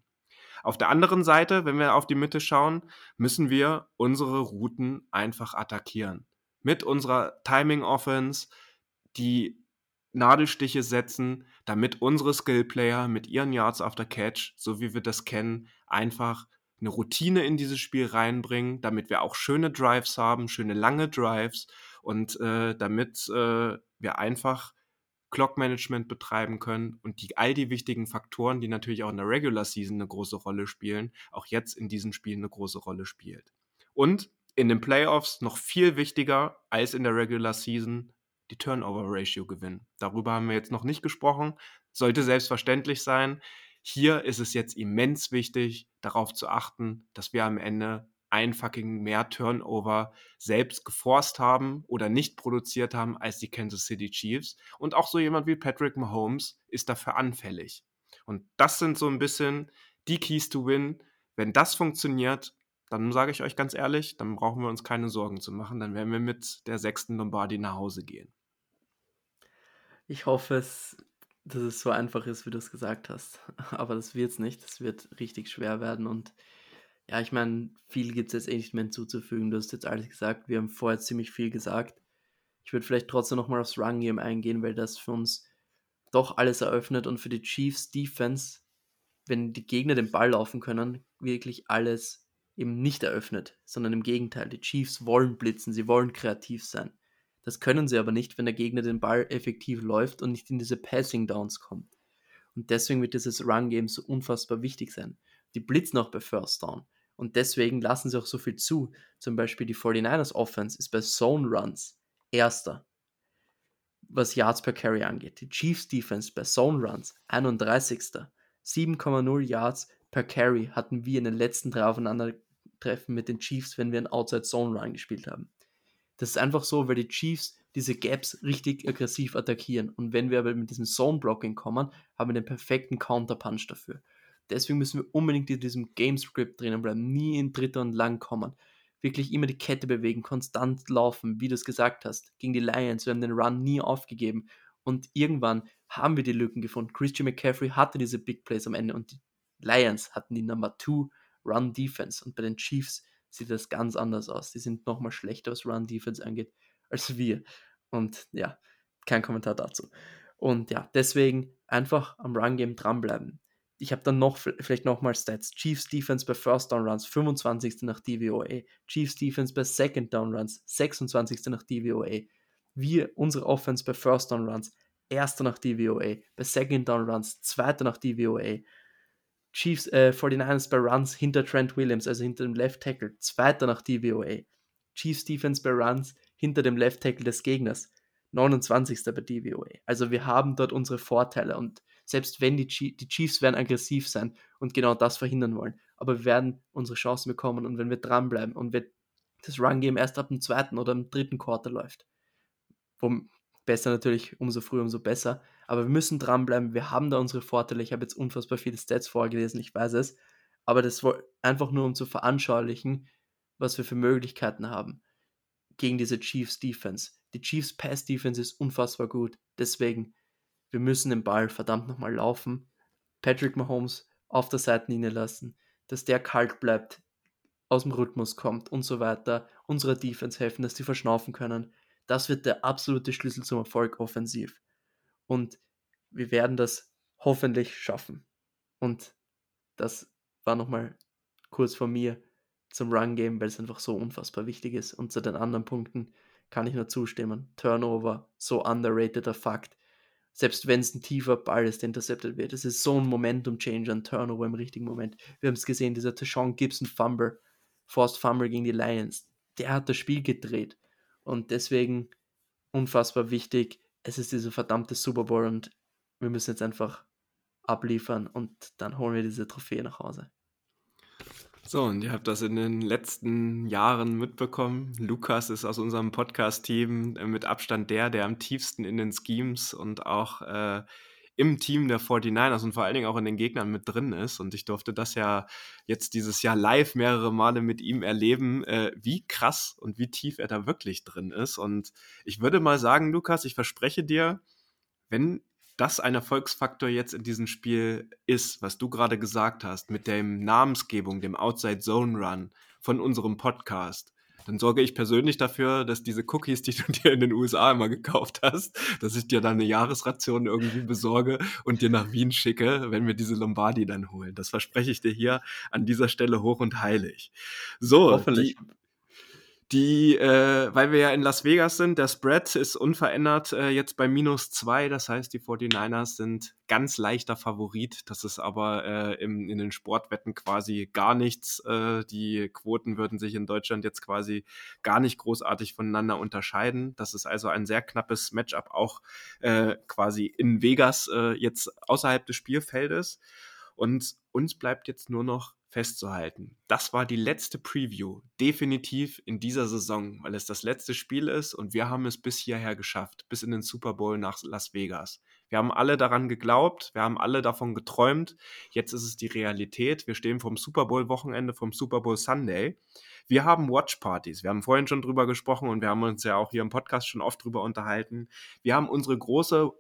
Auf der anderen Seite, wenn wir auf die Mitte schauen, müssen wir unsere Routen einfach attackieren. Mit unserer Timing Offense, die Nadelstiche setzen, damit unsere Skillplayer mit ihren Yards after Catch, so wie wir das kennen, einfach eine Routine in dieses Spiel reinbringen, damit wir auch schöne Drives haben, schöne lange Drives und äh, damit äh, wir einfach Clock-Management betreiben können und die, all die wichtigen Faktoren, die natürlich auch in der Regular Season eine große Rolle spielen, auch jetzt in diesem Spiel eine große Rolle spielt. Und in den Playoffs noch viel wichtiger als in der Regular Season die Turnover Ratio gewinnen. Darüber haben wir jetzt noch nicht gesprochen, sollte selbstverständlich sein. Hier ist es jetzt immens wichtig, darauf zu achten, dass wir am Ende ein fucking mehr Turnover selbst geforst haben oder nicht produziert haben als die Kansas City Chiefs. Und auch so jemand wie Patrick Mahomes ist dafür anfällig. Und das sind so ein bisschen die Keys to Win. Wenn das funktioniert, dann sage ich euch ganz ehrlich, dann brauchen wir uns keine Sorgen zu machen. Dann werden wir mit der sechsten Lombardi nach Hause gehen. Ich hoffe es, dass es so einfach ist, wie du es gesagt hast. Aber das wird es nicht. Es wird richtig schwer werden und ja, ich meine, viel gibt es jetzt eh nicht mehr hinzuzufügen. Du hast jetzt alles gesagt. Wir haben vorher ziemlich viel gesagt. Ich würde vielleicht trotzdem nochmal aufs Run-Game eingehen, weil das für uns doch alles eröffnet und für die Chiefs Defense, wenn die Gegner den Ball laufen können, wirklich alles eben nicht eröffnet, sondern im Gegenteil. Die Chiefs wollen blitzen, sie wollen kreativ sein. Das können sie aber nicht, wenn der Gegner den Ball effektiv läuft und nicht in diese Passing Downs kommt. Und deswegen wird dieses Run-Game so unfassbar wichtig sein. Die blitzen auch bei First Down. Und deswegen lassen sie auch so viel zu. Zum Beispiel die 49ers Offense ist bei Zone Runs erster, was Yards per Carry angeht. Die Chiefs Defense bei Zone Runs 31. 7,0 Yards per Carry hatten wir in den letzten drei Aufeinandertreffen mit den Chiefs, wenn wir einen Outside Zone Run gespielt haben. Das ist einfach so, weil die Chiefs diese Gaps richtig aggressiv attackieren. Und wenn wir aber mit diesem Zone Blocking kommen, haben wir den perfekten Counterpunch dafür. Deswegen müssen wir unbedingt in diesem Gamescript drinnen bleiben, nie in dritter und lang kommen. Wirklich immer die Kette bewegen, konstant laufen, wie du es gesagt hast. Gegen die Lions, wir haben den Run nie aufgegeben. Und irgendwann haben wir die Lücken gefunden. Christian McCaffrey hatte diese Big Plays am Ende und die Lions hatten die Number 2 Run Defense. Und bei den Chiefs sieht das ganz anders aus. Die sind nochmal schlechter, was Run Defense angeht, als wir. Und ja, kein Kommentar dazu. Und ja, deswegen einfach am Run Game dranbleiben ich habe dann noch vielleicht nochmal Stats. Chiefs Defense bei First Down Runs 25. nach DVOA. Chiefs Defense bei Second Down Runs 26. nach DVOA. Wir, unsere Offense bei First Down Runs erster nach DVOA. Bei Second Down Runs zweiter nach DVOA. Chiefs äh, 49ers bei Runs hinter Trent Williams, also hinter dem Left Tackle, zweiter nach DVOA. Chiefs Defense bei Runs hinter dem Left Tackle des Gegners, 29. bei DVOA. Also wir haben dort unsere Vorteile und selbst wenn die, die Chiefs werden aggressiv sein und genau das verhindern wollen. Aber wir werden unsere Chancen bekommen und wenn wir dranbleiben und wenn das Run-Game erst ab dem zweiten oder im dritten Quarter läuft, wo besser natürlich, umso früher, umso besser. Aber wir müssen dranbleiben, wir haben da unsere Vorteile. Ich habe jetzt unfassbar viele Stats vorgelesen, ich weiß es. Aber das war einfach nur, um zu veranschaulichen, was wir für Möglichkeiten haben gegen diese Chiefs Defense. Die Chiefs Pass Defense ist unfassbar gut. Deswegen wir müssen den Ball verdammt nochmal laufen. Patrick Mahomes auf der Seitenlinie lassen, dass der kalt bleibt, aus dem Rhythmus kommt und so weiter, unserer Defense helfen, dass sie verschnaufen können. Das wird der absolute Schlüssel zum Erfolg offensiv. Und wir werden das hoffentlich schaffen. Und das war nochmal kurz von mir zum Run-Game, weil es einfach so unfassbar wichtig ist. Und zu den anderen Punkten kann ich nur zustimmen. Turnover, so underrateder Fakt selbst wenn es ein tiefer Ball ist, der intercepted wird. Es ist so ein Momentum-Change, ein Turnover im richtigen Moment. Wir haben es gesehen, dieser Tashawn Gibson Fumble, Forced Fumble gegen die Lions, der hat das Spiel gedreht. Und deswegen unfassbar wichtig, es ist dieser verdammte Super Bowl und wir müssen jetzt einfach abliefern und dann holen wir diese Trophäe nach Hause. So, und ihr habt das in den letzten Jahren mitbekommen. Lukas ist aus unserem Podcast-Team äh, mit Abstand der, der am tiefsten in den Schemes und auch äh, im Team der 49ers und vor allen Dingen auch in den Gegnern mit drin ist. Und ich durfte das ja jetzt dieses Jahr live mehrere Male mit ihm erleben, äh, wie krass und wie tief er da wirklich drin ist. Und ich würde mal sagen, Lukas, ich verspreche dir, wenn das ein Erfolgsfaktor jetzt in diesem Spiel ist, was du gerade gesagt hast, mit der Namensgebung, dem Outside Zone Run von unserem Podcast, dann sorge ich persönlich dafür, dass diese Cookies, die du dir in den USA immer gekauft hast, dass ich dir dann eine Jahresration irgendwie besorge und dir nach Wien schicke, wenn wir diese Lombardi dann holen. Das verspreche ich dir hier an dieser Stelle hoch und heilig. So, Hoffentlich. Die, die, äh, weil wir ja in Las Vegas sind, der Spread ist unverändert äh, jetzt bei minus zwei. Das heißt, die 49ers sind ganz leichter Favorit. Das ist aber äh, im, in den Sportwetten quasi gar nichts. Äh, die Quoten würden sich in Deutschland jetzt quasi gar nicht großartig voneinander unterscheiden. Das ist also ein sehr knappes Matchup, auch äh, quasi in Vegas äh, jetzt außerhalb des Spielfeldes. Und uns bleibt jetzt nur noch festzuhalten. Das war die letzte Preview, definitiv in dieser Saison, weil es das letzte Spiel ist und wir haben es bis hierher geschafft, bis in den Super Bowl nach Las Vegas. Wir haben alle daran geglaubt, wir haben alle davon geträumt. Jetzt ist es die Realität. Wir stehen vom Super Bowl Wochenende, vom Super Bowl Sunday. Wir haben Watchpartys. Wir haben vorhin schon drüber gesprochen und wir haben uns ja auch hier im Podcast schon oft drüber unterhalten. Wir haben unsere große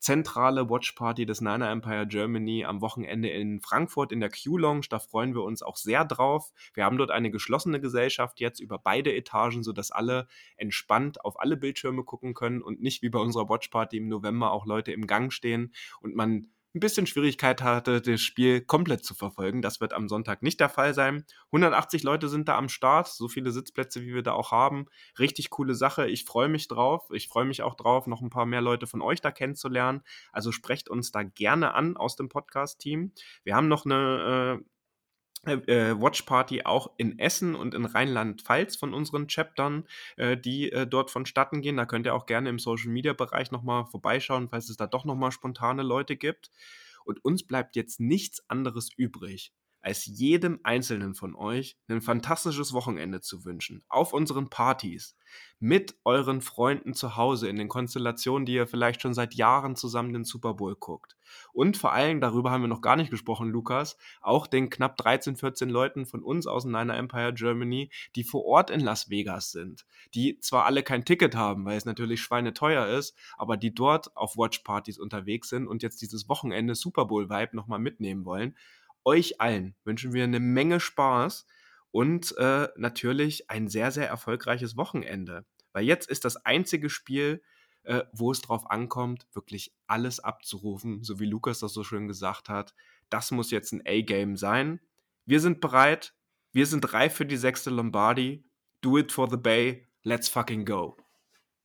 zentrale Watchparty des Niner Empire Germany am Wochenende in Frankfurt in der Q-Lounge. Da freuen wir uns auch sehr drauf. Wir haben dort eine geschlossene Gesellschaft jetzt über beide Etagen, sodass alle entspannt auf alle Bildschirme gucken können und nicht wie bei unserer Watchparty im November auch Leute im Gang stehen und man ein bisschen Schwierigkeit hatte, das Spiel komplett zu verfolgen. Das wird am Sonntag nicht der Fall sein. 180 Leute sind da am Start, so viele Sitzplätze, wie wir da auch haben. Richtig coole Sache. Ich freue mich drauf. Ich freue mich auch drauf, noch ein paar mehr Leute von euch da kennenzulernen. Also sprecht uns da gerne an aus dem Podcast-Team. Wir haben noch eine äh, äh, äh, Watch Party auch in Essen und in Rheinland-Pfalz von unseren Chaptern, äh, die äh, dort vonstatten gehen. Da könnt ihr auch gerne im Social-Media-Bereich nochmal vorbeischauen, falls es da doch nochmal spontane Leute gibt. Und uns bleibt jetzt nichts anderes übrig, als jedem Einzelnen von euch ein fantastisches Wochenende zu wünschen. Auf unseren Partys, mit euren Freunden zu Hause, in den Konstellationen, die ihr vielleicht schon seit Jahren zusammen den Super Bowl guckt. Und vor allem, darüber haben wir noch gar nicht gesprochen, Lukas, auch den knapp 13, 14 Leuten von uns aus Niner Empire Germany, die vor Ort in Las Vegas sind, die zwar alle kein Ticket haben, weil es natürlich schweineteuer ist, aber die dort auf Watchpartys unterwegs sind und jetzt dieses Wochenende Super Bowl Vibe nochmal mitnehmen wollen euch allen wünschen wir eine Menge Spaß und äh, natürlich ein sehr, sehr erfolgreiches Wochenende. Weil jetzt ist das einzige Spiel, äh, wo es drauf ankommt, wirklich alles abzurufen, so wie Lukas das so schön gesagt hat. Das muss jetzt ein A-Game sein. Wir sind bereit. Wir sind reif für die sechste Lombardi. Do it for the Bay. Let's fucking go.